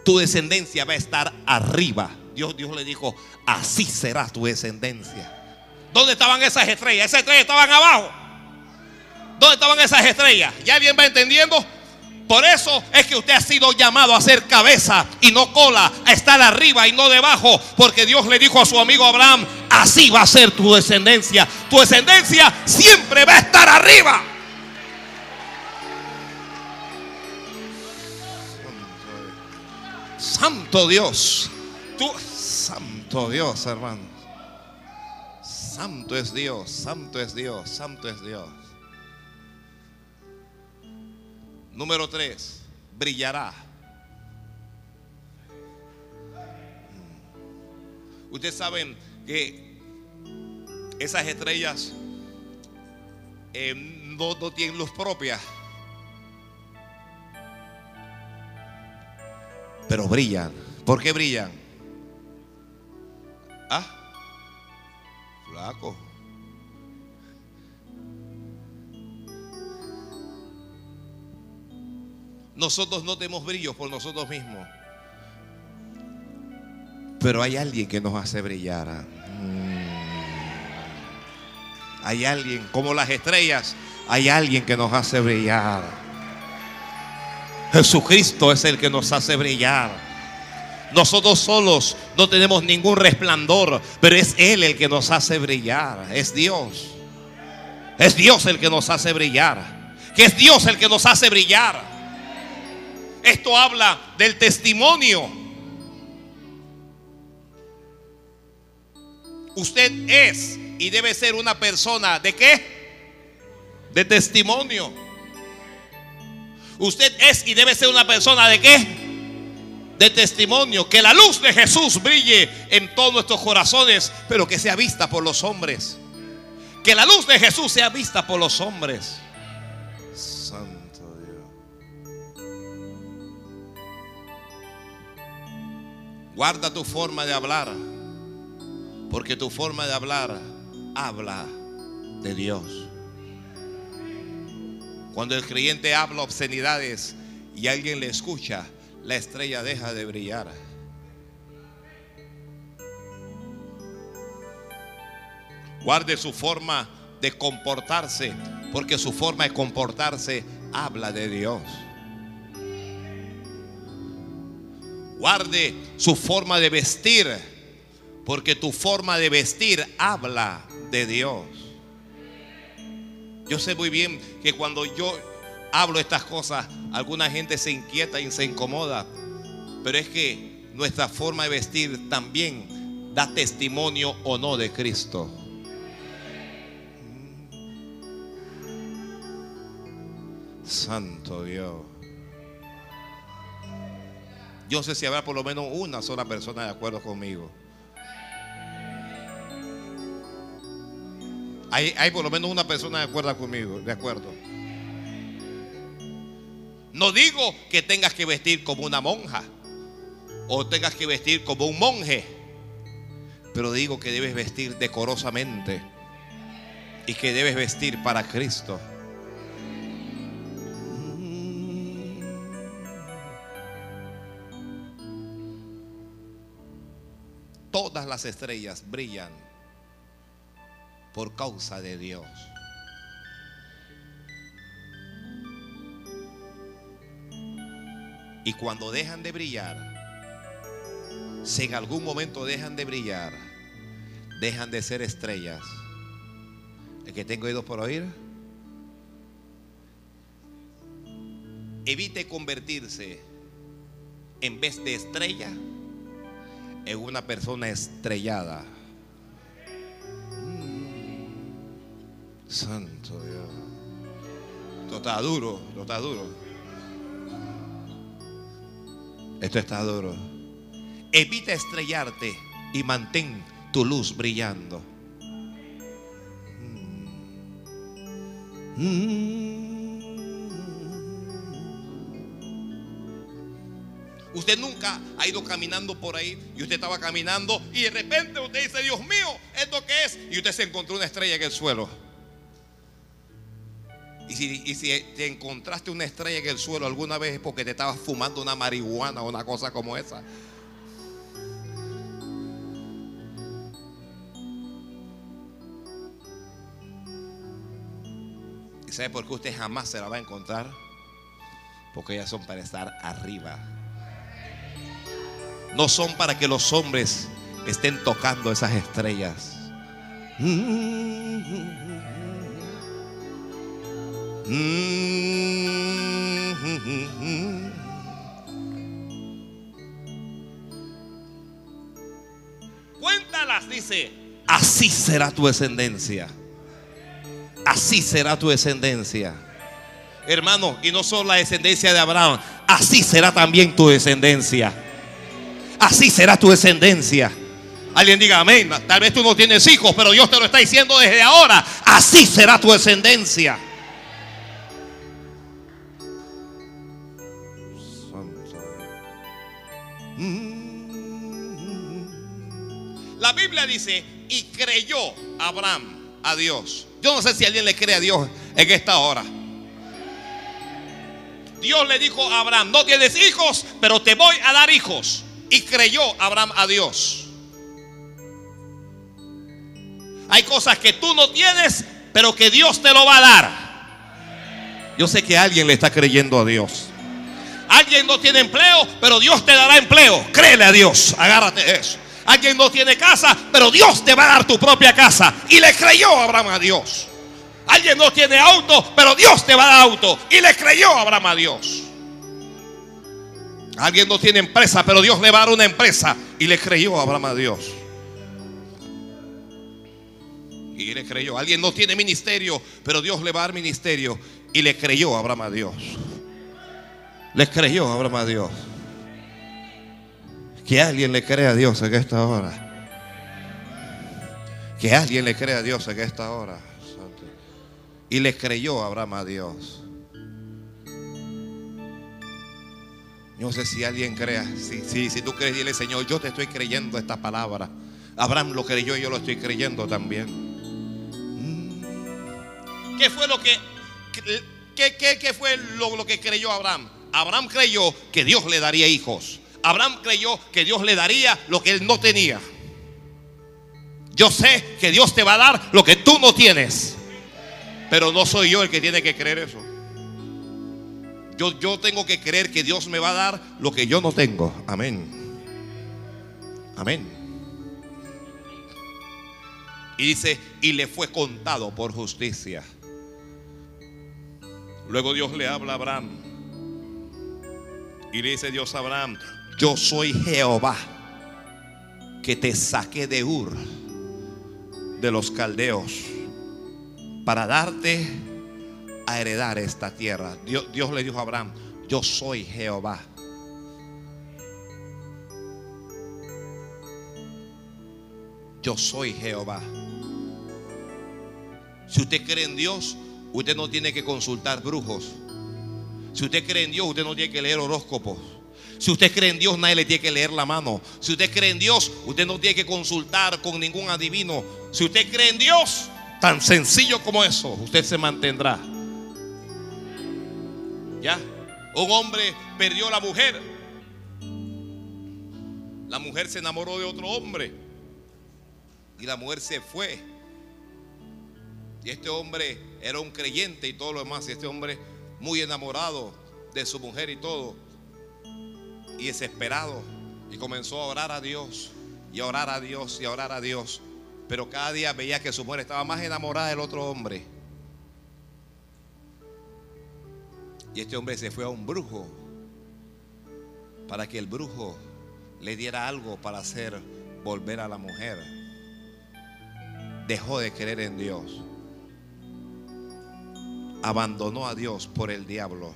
tu descendencia va a estar arriba. Dios, Dios le dijo, así será tu descendencia. ¿Dónde estaban esas estrellas? Esas estrellas estaban abajo. ¿Dónde estaban esas estrellas? ¿Ya alguien va entendiendo? Por eso es que usted ha sido llamado a ser cabeza y no cola, a estar arriba y no debajo, porque Dios le dijo a su amigo Abraham, así va a ser tu descendencia. Tu descendencia siempre va a estar arriba. Santo Dios. Tú, Santo Dios, hermano. Santo es Dios, Santo es Dios, Santo es Dios. Número tres, brillará. Mm. Ustedes saben que esas estrellas eh, no tienen luz propia Pero brillan. ¿Por qué brillan? Ah, flaco. Nosotros no tenemos brillo por nosotros mismos. Pero hay alguien que nos hace brillar. Mm. Hay alguien, como las estrellas, hay alguien que nos hace brillar. Jesucristo es el que nos hace brillar. Nosotros solos no tenemos ningún resplandor, pero es Él el que nos hace brillar. Es Dios. Es Dios el que nos hace brillar. Que es Dios el que nos hace brillar. Esto habla del testimonio. Usted es y debe ser una persona de qué? De testimonio. Usted es y debe ser una persona de qué? De testimonio. Que la luz de Jesús brille en todos nuestros corazones, pero que sea vista por los hombres. Que la luz de Jesús sea vista por los hombres. Santo Dios. Guarda tu forma de hablar, porque tu forma de hablar habla de Dios. Cuando el creyente habla obscenidades y alguien le escucha, la estrella deja de brillar. Guarde su forma de comportarse, porque su forma de comportarse habla de Dios. Guarde su forma de vestir, porque tu forma de vestir habla de Dios. Yo sé muy bien que cuando yo hablo estas cosas, alguna gente se inquieta y se incomoda. Pero es que nuestra forma de vestir también da testimonio o no de Cristo. Santo Dios. Yo sé si habrá por lo menos una sola persona de acuerdo conmigo. Hay, hay por lo menos una persona de acuerdo conmigo, de acuerdo. No digo que tengas que vestir como una monja o tengas que vestir como un monje, pero digo que debes vestir decorosamente y que debes vestir para Cristo. Todas las estrellas brillan por causa de Dios. Y cuando dejan de brillar, si en algún momento dejan de brillar, dejan de ser estrellas. El que tengo oídos por oír, evite convertirse en vez de estrella en una persona estrellada. Santo Dios. Esto está duro, esto está duro. Esto está duro. Evita estrellarte y mantén tu luz brillando. Usted nunca ha ido caminando por ahí y usted estaba caminando y de repente usted dice, Dios mío, ¿esto qué es? Y usted se encontró una estrella en el suelo. Y si, te encontraste una estrella en el suelo alguna vez es porque te estabas fumando una marihuana o una cosa como esa. ¿Y sabe por qué usted jamás se la va a encontrar? Porque ellas son para estar arriba. No son para que los hombres estén tocando esas estrellas. Cuéntalas, dice. Así será tu descendencia. Así será tu descendencia. Hermano, y no solo la descendencia de Abraham, así será también tu descendencia. Así será tu descendencia. Alguien diga amén. Tal vez tú no tienes hijos, pero Dios te lo está diciendo desde ahora. Así será tu descendencia. La Biblia dice, y creyó Abraham a Dios. Yo no sé si alguien le cree a Dios en esta hora. Dios le dijo a Abraham, no tienes hijos, pero te voy a dar hijos. Y creyó Abraham a Dios. Hay cosas que tú no tienes, pero que Dios te lo va a dar. Yo sé que alguien le está creyendo a Dios. Alguien no tiene empleo, pero Dios te dará empleo. Créele a Dios. Agárrate eso. Alguien no tiene casa, pero Dios te va a dar tu propia casa. Y le creyó Abraham a Dios. Alguien no tiene auto, pero Dios te va a dar auto. Y le creyó Abraham a Dios. Alguien no tiene empresa, pero Dios le va a dar una empresa. Y le creyó Abraham a Dios. Y le creyó. Alguien no tiene ministerio, pero Dios le va a dar ministerio. Y le creyó Abraham a Dios. Le creyó Abraham a Dios. Que alguien le crea a Dios en esta hora. Que alguien le crea a Dios en esta hora. Y le creyó Abraham a Dios. No sé si alguien crea. Si, si tú crees, dile Señor, yo te estoy creyendo esta palabra. Abraham lo creyó y yo lo estoy creyendo también. Mm. ¿Qué fue lo que, qué, qué, fue lo, lo que creyó Abraham? Abraham creyó que Dios le daría hijos. Abraham creyó que Dios le daría lo que él no tenía. Yo sé que Dios te va a dar lo que tú no tienes. Pero no soy yo el que tiene que creer eso. Yo, yo tengo que creer que Dios me va a dar lo que yo no tengo. Amén. Amén. Y dice, y le fue contado por justicia. Luego Dios le habla a Abraham. Y le dice Dios a Abraham, yo soy Jehová que te saqué de Ur, de los caldeos, para darte a heredar esta tierra. Dios, le dijo a Abraham, yo soy Jehová. Yo soy Jehová. Si usted cree en Dios, usted no tiene que consultar brujos. Si usted cree en Dios, usted no tiene que leer horóscopos. Si usted cree en Dios, nadie le tiene que leer la mano. Si usted cree en Dios, usted no tiene que consultar con ningún adivino. Si usted cree en Dios, tan sencillo como eso, usted se mantendrá. ¿Ya? Un hombre perdió la mujer. La mujer se enamoró de otro hombre. Y la mujer se fue. Y este hombre era un creyente y todo lo demás. Y este hombre muy enamorado de su mujer y todo y desesperado. Y comenzó a orar a Dios, y a orar a Dios, y a orar a Dios. Pero cada día veía que su mujer estaba más enamorada del otro hombre. Y este hombre se fue a un brujo para que el brujo le diera algo para hacer volver a la mujer. Dejó de creer en Dios. Abandonó a Dios por el diablo.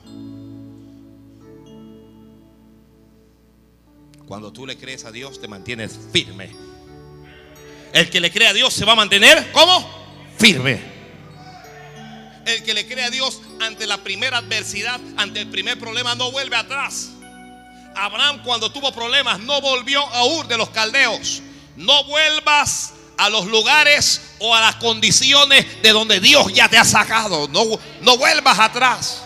Cuando tú le crees a Dios, te mantienes firme. El que le cree a Dios se va a mantener, ¿cómo? Firme. El que le cree a Dios ante la primera adversidad, ante el primer problema, no vuelve atrás. Abraham cuando tuvo problemas no volvió a Ur de los caldeos. No vuelvas a los lugares o a las condiciones de donde Dios ya te ha sacado. No, no vuelvas atrás.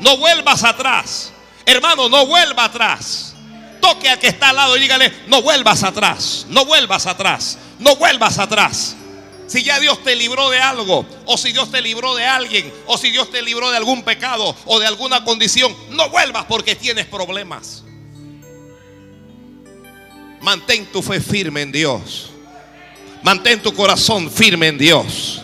No vuelvas atrás. Hermano, no vuelva atrás. Toque al que está al lado y dígale, no vuelvas atrás, no vuelvas atrás, no vuelvas atrás. Si ya Dios te libró de algo, o si Dios te libró de alguien, o si Dios te libró de algún pecado o de alguna condición, no vuelvas porque tienes problemas. Mantén tu fe firme en Dios. Mantén tu corazón firme en Dios.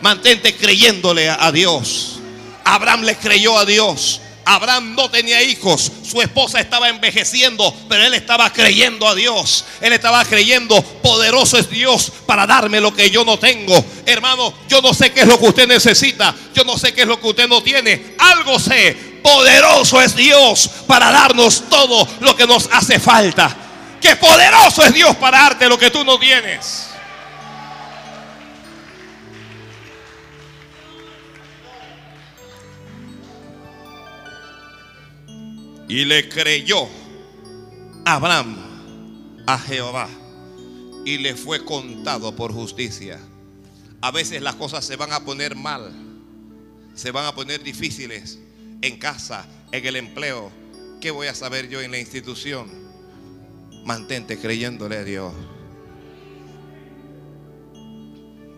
Mantente creyéndole a Dios. Abraham le creyó a Dios. Abraham no tenía hijos, su esposa estaba envejeciendo, pero él estaba creyendo a Dios. Él estaba creyendo, poderoso es Dios para darme lo que yo no tengo. Hermano, yo no sé qué es lo que usted necesita, yo no sé qué es lo que usted no tiene. Algo sé, poderoso es Dios para darnos todo lo que nos hace falta. que poderoso es Dios para darte lo que tú no tienes. Y le creyó Abraham a Jehová y le fue contado por justicia. A veces las cosas se van a poner mal, se van a poner difíciles en casa, en el empleo. ¿Qué voy a saber yo en la institución? Mantente creyéndole a Dios.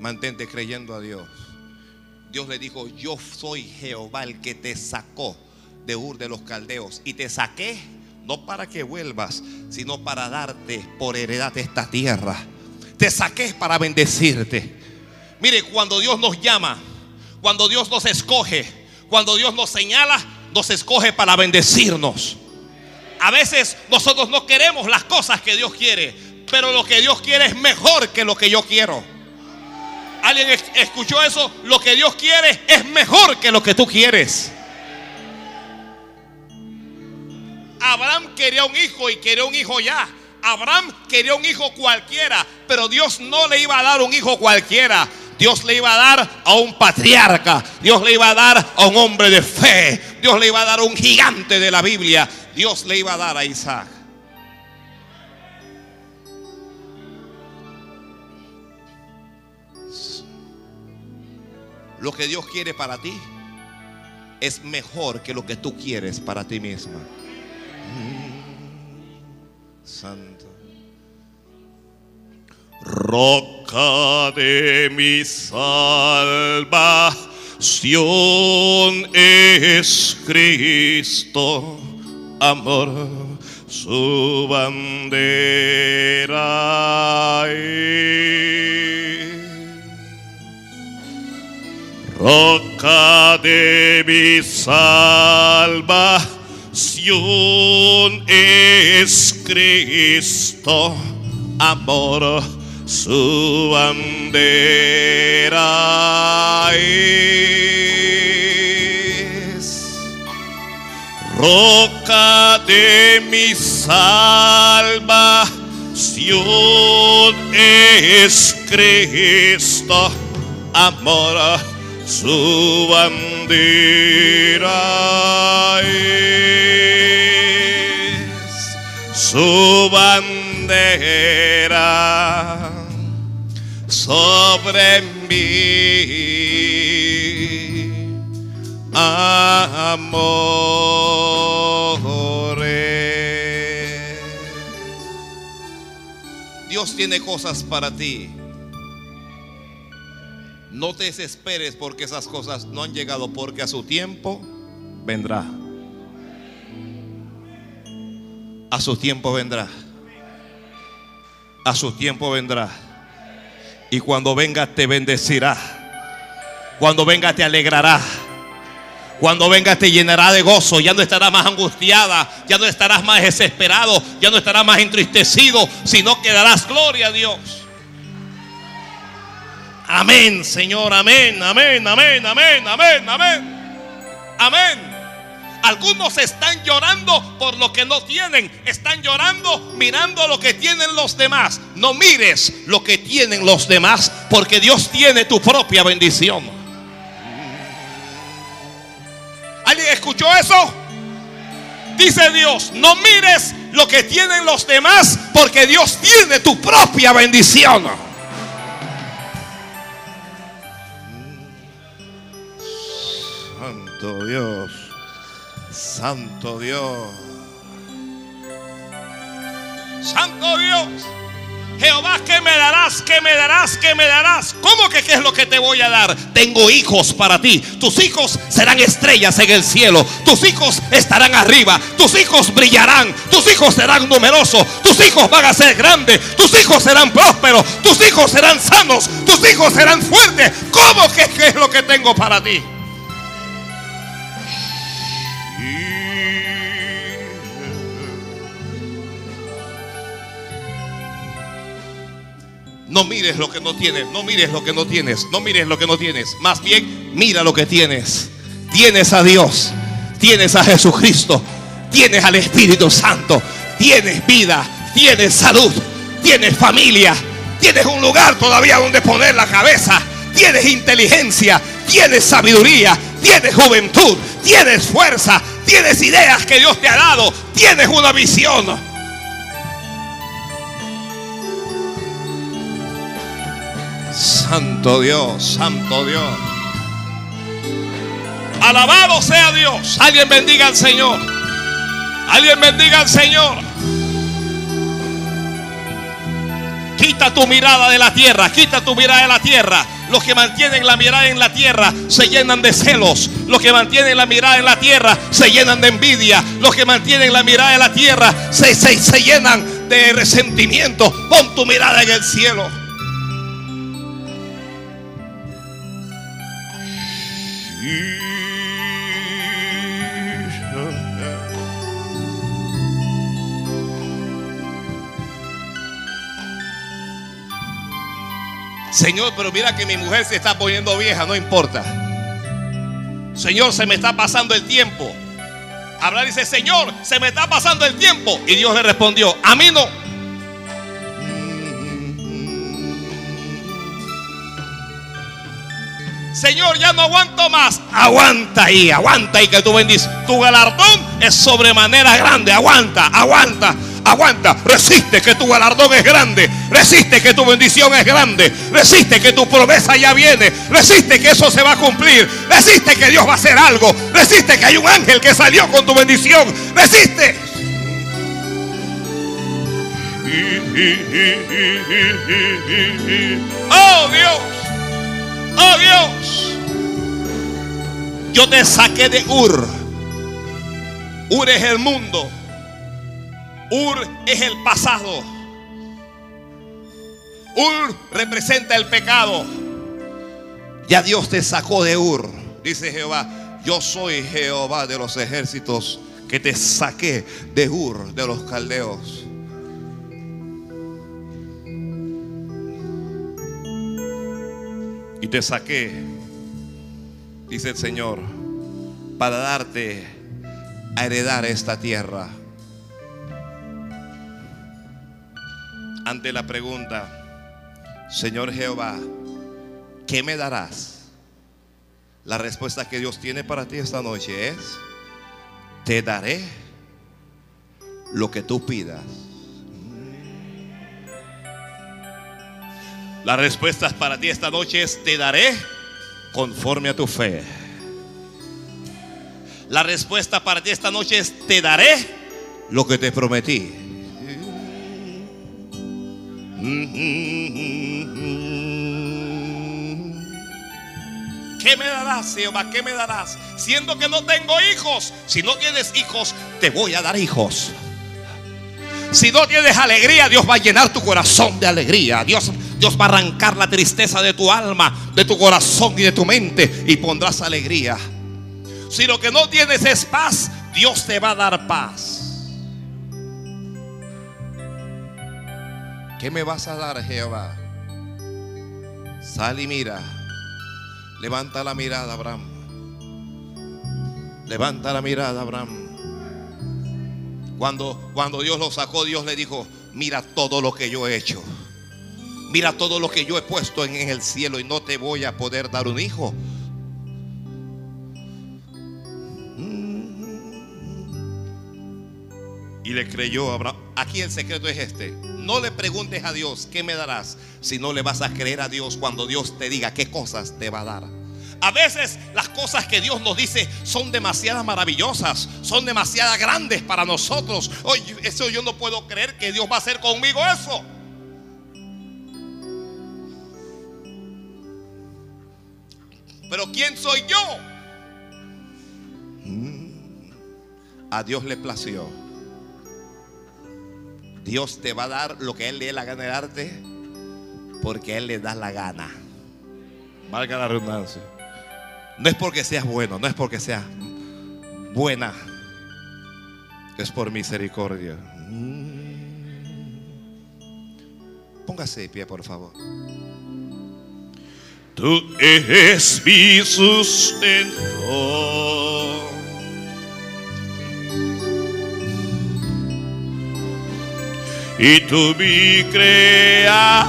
Mantente creyendo a Dios. Dios le dijo, yo soy Jehová el que te sacó de Ur de los Caldeos y te saqué no para que vuelvas, sino para darte por heredad esta tierra. Te saqué para bendecirte. Mire, cuando Dios nos llama, cuando Dios nos escoge, cuando Dios nos señala, nos escoge para bendecirnos. A veces nosotros no queremos las cosas que Dios quiere, pero lo que Dios quiere es mejor que lo que yo quiero. ¿Alguien escuchó eso? Lo que Dios quiere es mejor que lo que tú quieres. Abraham quería un hijo y quería un hijo ya. Abraham quería un hijo cualquiera, pero Dios no le iba a dar un hijo cualquiera. Dios le iba a dar a un patriarca. Dios le iba a dar a un hombre de fe. Dios le iba a dar a un gigante de la Biblia. Dios le iba a dar a Isaac. Lo que Dios quiere para ti es mejor que lo que tú quieres para ti misma. Santo. Roca de mi salvación es Cristo, amor, su bandera. Roca de mi salvación es Cristo, amor, su bandera es. Roca de mi salvación es Cristo, amor, su bandera es su bandera sobre mí. Amores. Dios tiene cosas para ti no te desesperes porque esas cosas no han llegado, porque a su tiempo vendrá. A su tiempo vendrá. A su tiempo vendrá. Y cuando venga te bendecirá. Cuando venga te alegrará. Cuando venga te llenará de gozo. Ya no estarás más angustiada. Ya no estarás más desesperado. Ya no estarás más entristecido. Sino que darás gloria a Dios. Amén, Señor, amén, amén, amén, amén, amén, amén. Amén. Algunos están llorando por lo que no tienen. Están llorando mirando lo que tienen los demás. No mires lo que tienen los demás porque Dios tiene tu propia bendición. ¿Alguien escuchó eso? Dice Dios, no mires lo que tienen los demás porque Dios tiene tu propia bendición. Santo Dios. Santo Dios. Santo Dios. Jehová, ¿qué me darás? ¿Qué me darás? ¿Qué me darás? ¿Cómo que qué es lo que te voy a dar? Tengo hijos para ti. Tus hijos serán estrellas en el cielo. Tus hijos estarán arriba. Tus hijos brillarán. Tus hijos serán numerosos. Tus hijos van a ser grandes. Tus hijos serán prósperos. Tus hijos serán sanos. Tus hijos serán fuertes. ¿Cómo que qué es lo que tengo para ti? No mires lo que no tienes, no mires lo que no tienes, no mires lo que no tienes. Más bien, mira lo que tienes. Tienes a Dios, tienes a Jesucristo, tienes al Espíritu Santo, tienes vida, tienes salud, tienes familia, tienes un lugar todavía donde poner la cabeza, tienes inteligencia, tienes sabiduría, tienes juventud, tienes fuerza, tienes ideas que Dios te ha dado, tienes una visión. Santo Dios, Santo Dios. Alabado sea Dios. Alguien bendiga al Señor. Alguien bendiga al Señor. Quita tu mirada de la tierra, quita tu mirada de la tierra. Los que mantienen la mirada en la tierra se llenan de celos. Los que mantienen la mirada en la tierra se llenan de envidia. Los que mantienen la mirada en la tierra se, se, se llenan de resentimiento. Pon tu mirada en el cielo. Señor, pero mira que mi mujer se está poniendo vieja, no importa. Señor, se me está pasando el tiempo. Hablar dice, Señor, se me está pasando el tiempo. Y Dios le respondió, a mí no. Señor, ya no aguanto más. Aguanta ahí, aguanta ahí que tú bendices. Tu galardón es sobremanera grande. Aguanta, aguanta. Aguanta, resiste que tu galardón es grande. Resiste que tu bendición es grande. Resiste que tu promesa ya viene. Resiste que eso se va a cumplir. Resiste que Dios va a hacer algo. Resiste que hay un ángel que salió con tu bendición. Resiste. Oh Dios. Oh Dios. Yo te saqué de Ur. Ur es el mundo. Ur es el pasado. Ur representa el pecado. Ya Dios te sacó de Ur. Dice Jehová, yo soy Jehová de los ejércitos que te saqué de Ur de los caldeos. Y te saqué, dice el Señor, para darte a heredar esta tierra. ante la pregunta, Señor Jehová, ¿qué me darás? La respuesta que Dios tiene para ti esta noche es, te daré lo que tú pidas. La respuesta para ti esta noche es, te daré conforme a tu fe. La respuesta para ti esta noche es, te daré lo que te prometí. ¿Qué me darás, Jehová? ¿Qué me darás? Siendo que no tengo hijos. Si no tienes hijos, te voy a dar hijos. Si no tienes alegría, Dios va a llenar tu corazón de alegría. Dios, Dios va a arrancar la tristeza de tu alma, de tu corazón y de tu mente y pondrás alegría. Si lo que no tienes es paz, Dios te va a dar paz. ¿Qué me vas a dar, Jehová? Sal y mira. Levanta la mirada, Abraham. Levanta la mirada, Abraham. Cuando, cuando Dios lo sacó, Dios le dijo, mira todo lo que yo he hecho. Mira todo lo que yo he puesto en, en el cielo y no te voy a poder dar un hijo. Y le creyó a Abraham. Aquí el secreto es este. No le preguntes a Dios qué me darás, si no le vas a creer a Dios cuando Dios te diga qué cosas te va a dar. A veces las cosas que Dios nos dice son demasiadas maravillosas, son demasiadas grandes para nosotros. Oye, eso yo no puedo creer que Dios va a hacer conmigo eso. Pero ¿quién soy yo? Mm. A Dios le plació Dios te va a dar lo que Él le dé la gana de darte porque Él le da la gana. Valga la redundancia. No es porque seas bueno, no es porque seas buena. Es por misericordia. Póngase de pie, por favor. Tú eres mi sustento. y tú mi creador.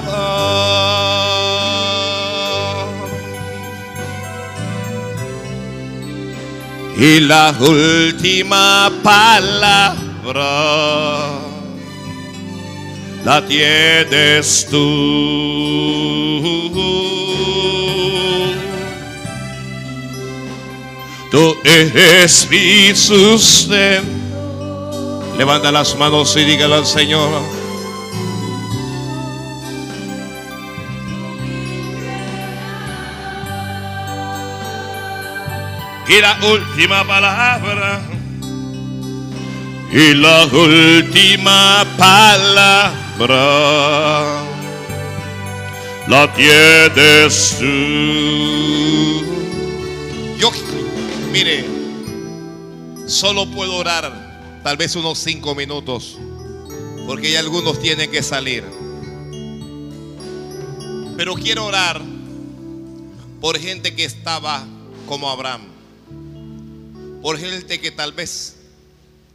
Y la última palabra la tienes tú. Tú eres mi sustento. Levanta las manos y dígale al Señor. Y la última palabra. Y la última palabra la tienes tú. Yo, mire, solo puedo orar tal vez unos cinco minutos, porque ya algunos tienen que salir. Pero quiero orar por gente que estaba como Abraham, por gente que tal vez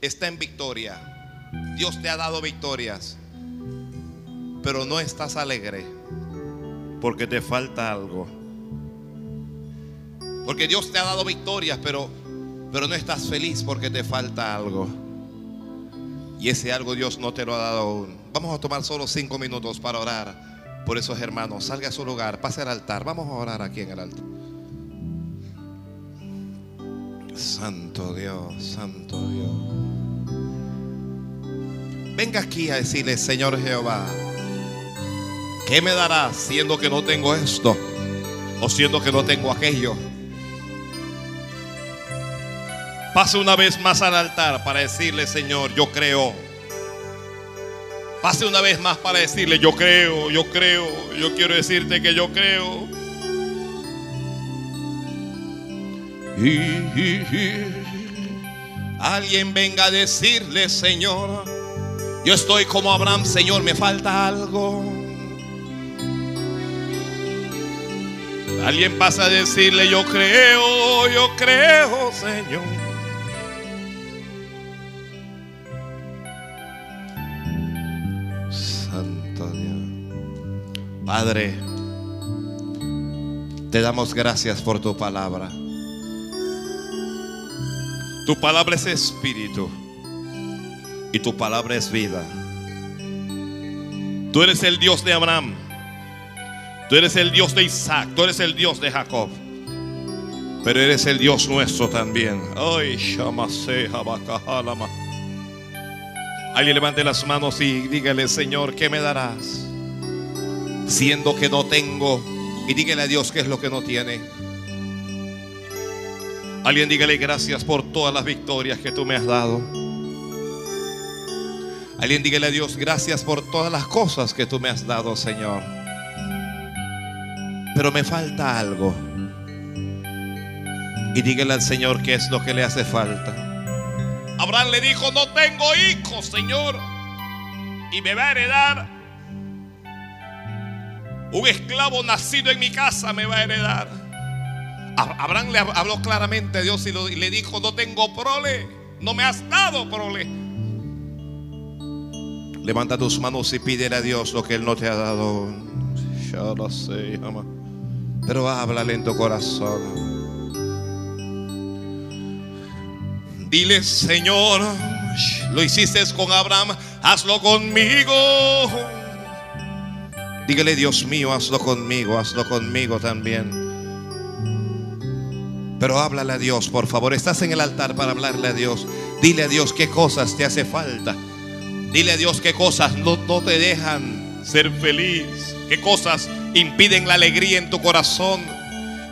está en victoria. Dios te ha dado victorias, pero no estás alegre porque te falta algo. Porque Dios te ha dado victorias, pero, pero no estás feliz porque te falta algo. Y ese algo Dios no te lo ha dado aún. Vamos a tomar solo cinco minutos para orar por esos hermanos. Salga a su lugar, pase al altar. Vamos a orar aquí en el altar. Santo Dios, Santo Dios. Venga aquí a decirle, Señor Jehová, ¿qué me darás siendo que no tengo esto? O siendo que no tengo aquello. Pase una vez más al altar para decirle, Señor, yo creo. Pase una vez más para decirle, yo creo, yo creo, yo quiero decirte que yo creo. Alguien venga a decirle, Señor, yo estoy como Abraham, Señor, me falta algo. Alguien pasa a decirle, yo creo, yo creo, Señor. Santo Dios. Padre, te damos gracias por tu palabra. Tu palabra es espíritu y tu palabra es vida. Tú eres el Dios de Abraham. Tú eres el Dios de Isaac. Tú eres el Dios de Jacob. Pero eres el Dios nuestro también. Ay, Alguien levante las manos y dígale, Señor, ¿qué me darás? Siendo que no tengo. Y dígale a Dios qué es lo que no tiene. Alguien dígale gracias por todas las victorias que tú me has dado. Alguien dígale a Dios gracias por todas las cosas que tú me has dado, Señor. Pero me falta algo. Y dígale al Señor qué es lo que le hace falta. Abraham le dijo, no tengo hijos, Señor. Y me va a heredar. Un esclavo nacido en mi casa me va a heredar. Abraham le habló claramente a Dios y le dijo, no tengo prole, no me has dado prole. Levanta tus manos y pídele a Dios lo que Él no te ha dado. Yo lo sé, Pero háblale en tu corazón. Dile, Señor, lo hiciste con Abraham, hazlo conmigo. Dígale, Dios mío, hazlo conmigo, hazlo conmigo también. Pero háblale a Dios, por favor. Estás en el altar para hablarle a Dios. Dile a Dios qué cosas te hace falta. Dile a Dios qué cosas no, te dejan ser feliz. Qué cosas impiden la alegría en tu corazón.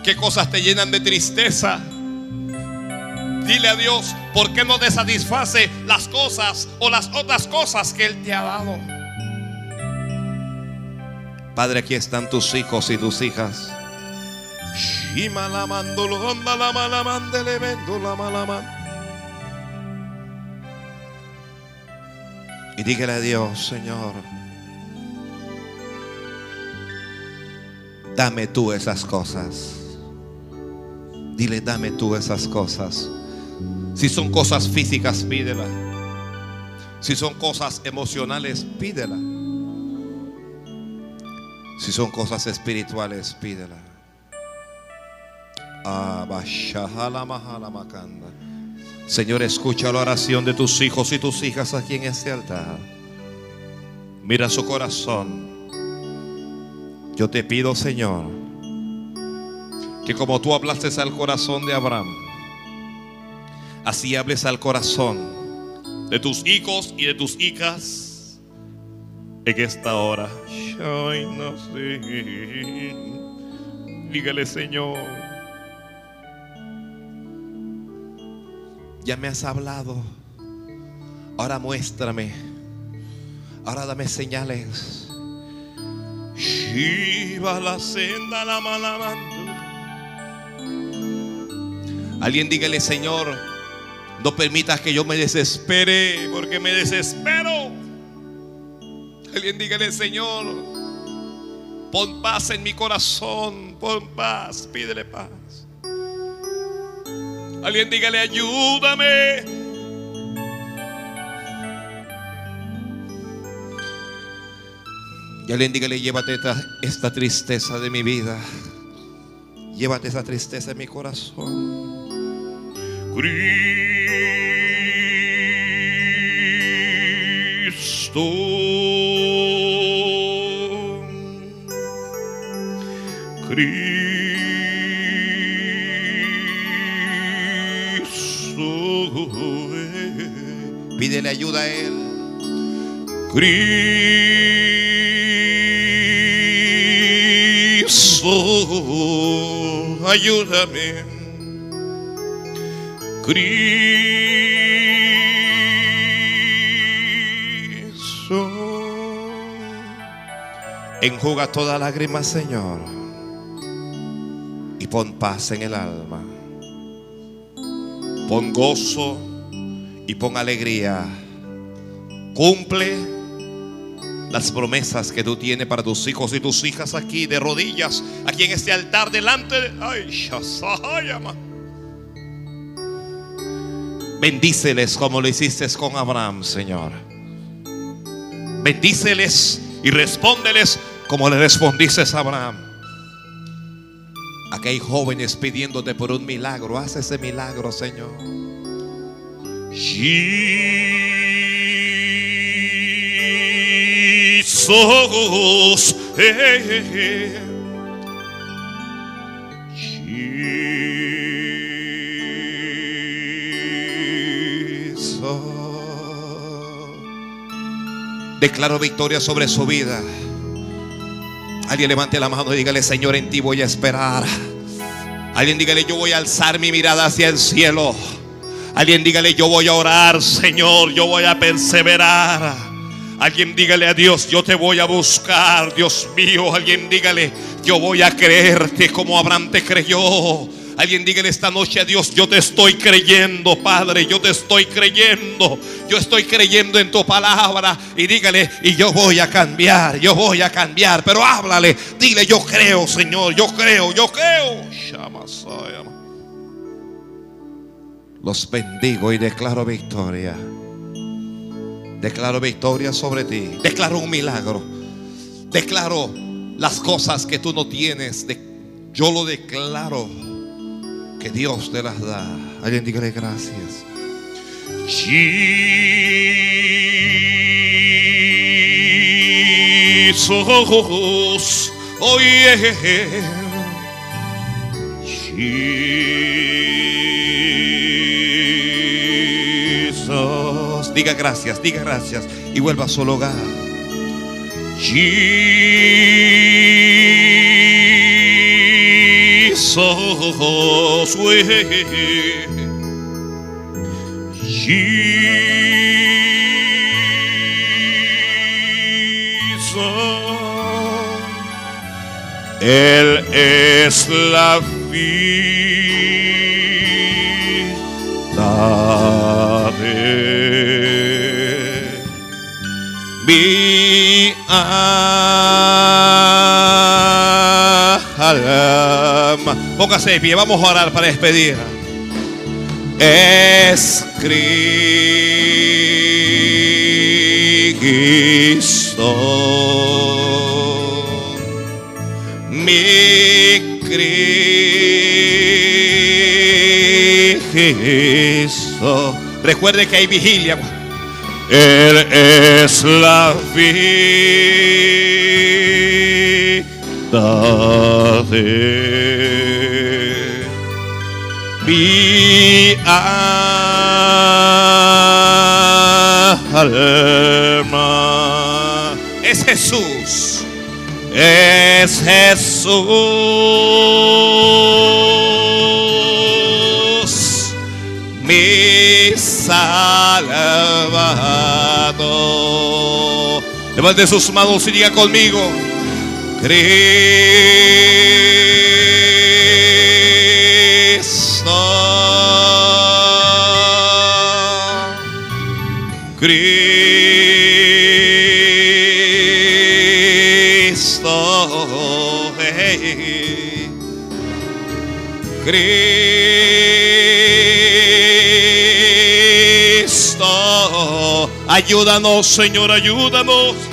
Qué cosas te llenan de tristeza. Dile a Dios por qué no te satisface las cosas o las otras cosas que Él te ha dado. Padre, aquí están tus hijos y tus hijas. Y malamando onda la malamande le vendo la. Y dígale a Dios, Señor, dame tú esas cosas. Dile, dame tú esas cosas. Si son cosas físicas, pídela. Si son cosas emocionales, pídela. Si son cosas espirituales, pídela. Señor, escucha la oración de tus hijos y tus hijas aquí en este altar. Mira su corazón. Yo te pido, Señor, que como tú hablaste al corazón de Abraham, así hables al corazón de tus hijos y de tus hijas en esta hora. Dígale, Señor. Ya me has hablado. Ahora muéstrame. Ahora dame señales. La senda la Alguien dígale, Señor, no permitas que yo me desespere, porque me desespero. Alguien dígale, Señor, pon paz en mi corazón, pon paz, pídele paz. Alguien dígale, ayúdame. Y alguien dígale, llévate esta, esta tristeza de mi vida. Llévate esa tristeza en mi corazón. Cristo. Cristo. Pídele ayuda a Él. Cristo, ayúdame. Cristo. Enjuga toda lágrima, Señor. Y pon paz en el alma. Pon gozo y pon alegría. Cumple las promesas que tú tienes para tus hijos y tus hijas aquí de rodillas, aquí en este altar delante de... Ay. Bendíceles como lo hiciste con Abraham, Señor. Bendíceles y respóndeles como le respondiste a Abraham. Aquí hay jóvenes pidiéndote por un milagro. Haz ese milagro, Señor. Jesus. Declaro victoria sobre su vida. Alguien levante la mano y dígale, Señor, en ti voy a esperar. Alguien dígale, yo voy a alzar mi mirada hacia el cielo. Alguien dígale, yo voy a orar, Señor, yo voy a perseverar. Alguien dígale a Dios, yo te voy a buscar, Dios mío. Alguien dígale, yo voy a creerte como Abraham te creyó. Alguien dígale esta noche a Dios, yo te estoy creyendo, Padre, yo te estoy creyendo. Yo estoy creyendo en tu palabra. Y dígale, y yo voy a cambiar, yo voy a cambiar. Pero háblale, dile, yo creo, Señor, yo creo, yo creo. Los bendigo y declaro victoria. Declaro victoria sobre ti. Declaro un milagro. Declaro las cosas que tú no tienes. Yo lo declaro que Dios te las da. Alguien dígale gracias. Jesus, oh yeah. Jesus. Diga gracias, diga gracias y vuelva a su hogar. Jesus, Él es la vida de mi alma. Póngase de pie, vamos a orar para despedir. Es Cristo, mi Cristo. Recuerde que hay vigilia. Él es la vida de mi alma. Es Jesús. Es Jesús. Mi Salvador. Levante sus manos y diga conmigo. Cristo. Cristo. hey. Cristo. Ayúdanos, Señor, ayúdanos.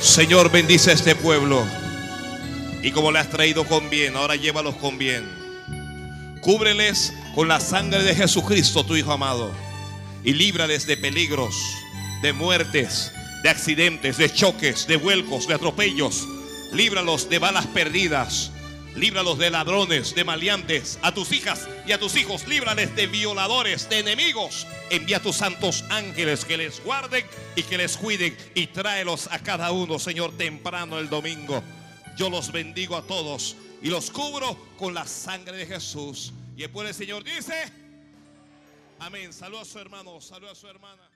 Señor, bendice a este pueblo. Y como le has traído con bien, ahora llévalos con bien. Cúbreles con la sangre de Jesucristo, tu Hijo amado. Y líbrales de peligros, de muertes, de accidentes, de choques, de vuelcos, de atropellos. Líbralos de balas perdidas. Líbralos de ladrones, de maleantes. A tus hijas y a tus hijos, líbrales de violadores, de enemigos. Envía tus santos ángeles que les guarden y que les cuiden. Y tráelos a cada uno, Señor, temprano el domingo. Yo los bendigo a todos y los cubro con la sangre de Jesús. Y después el Señor dice, amén. Saludos a su hermano, saludos a su hermana.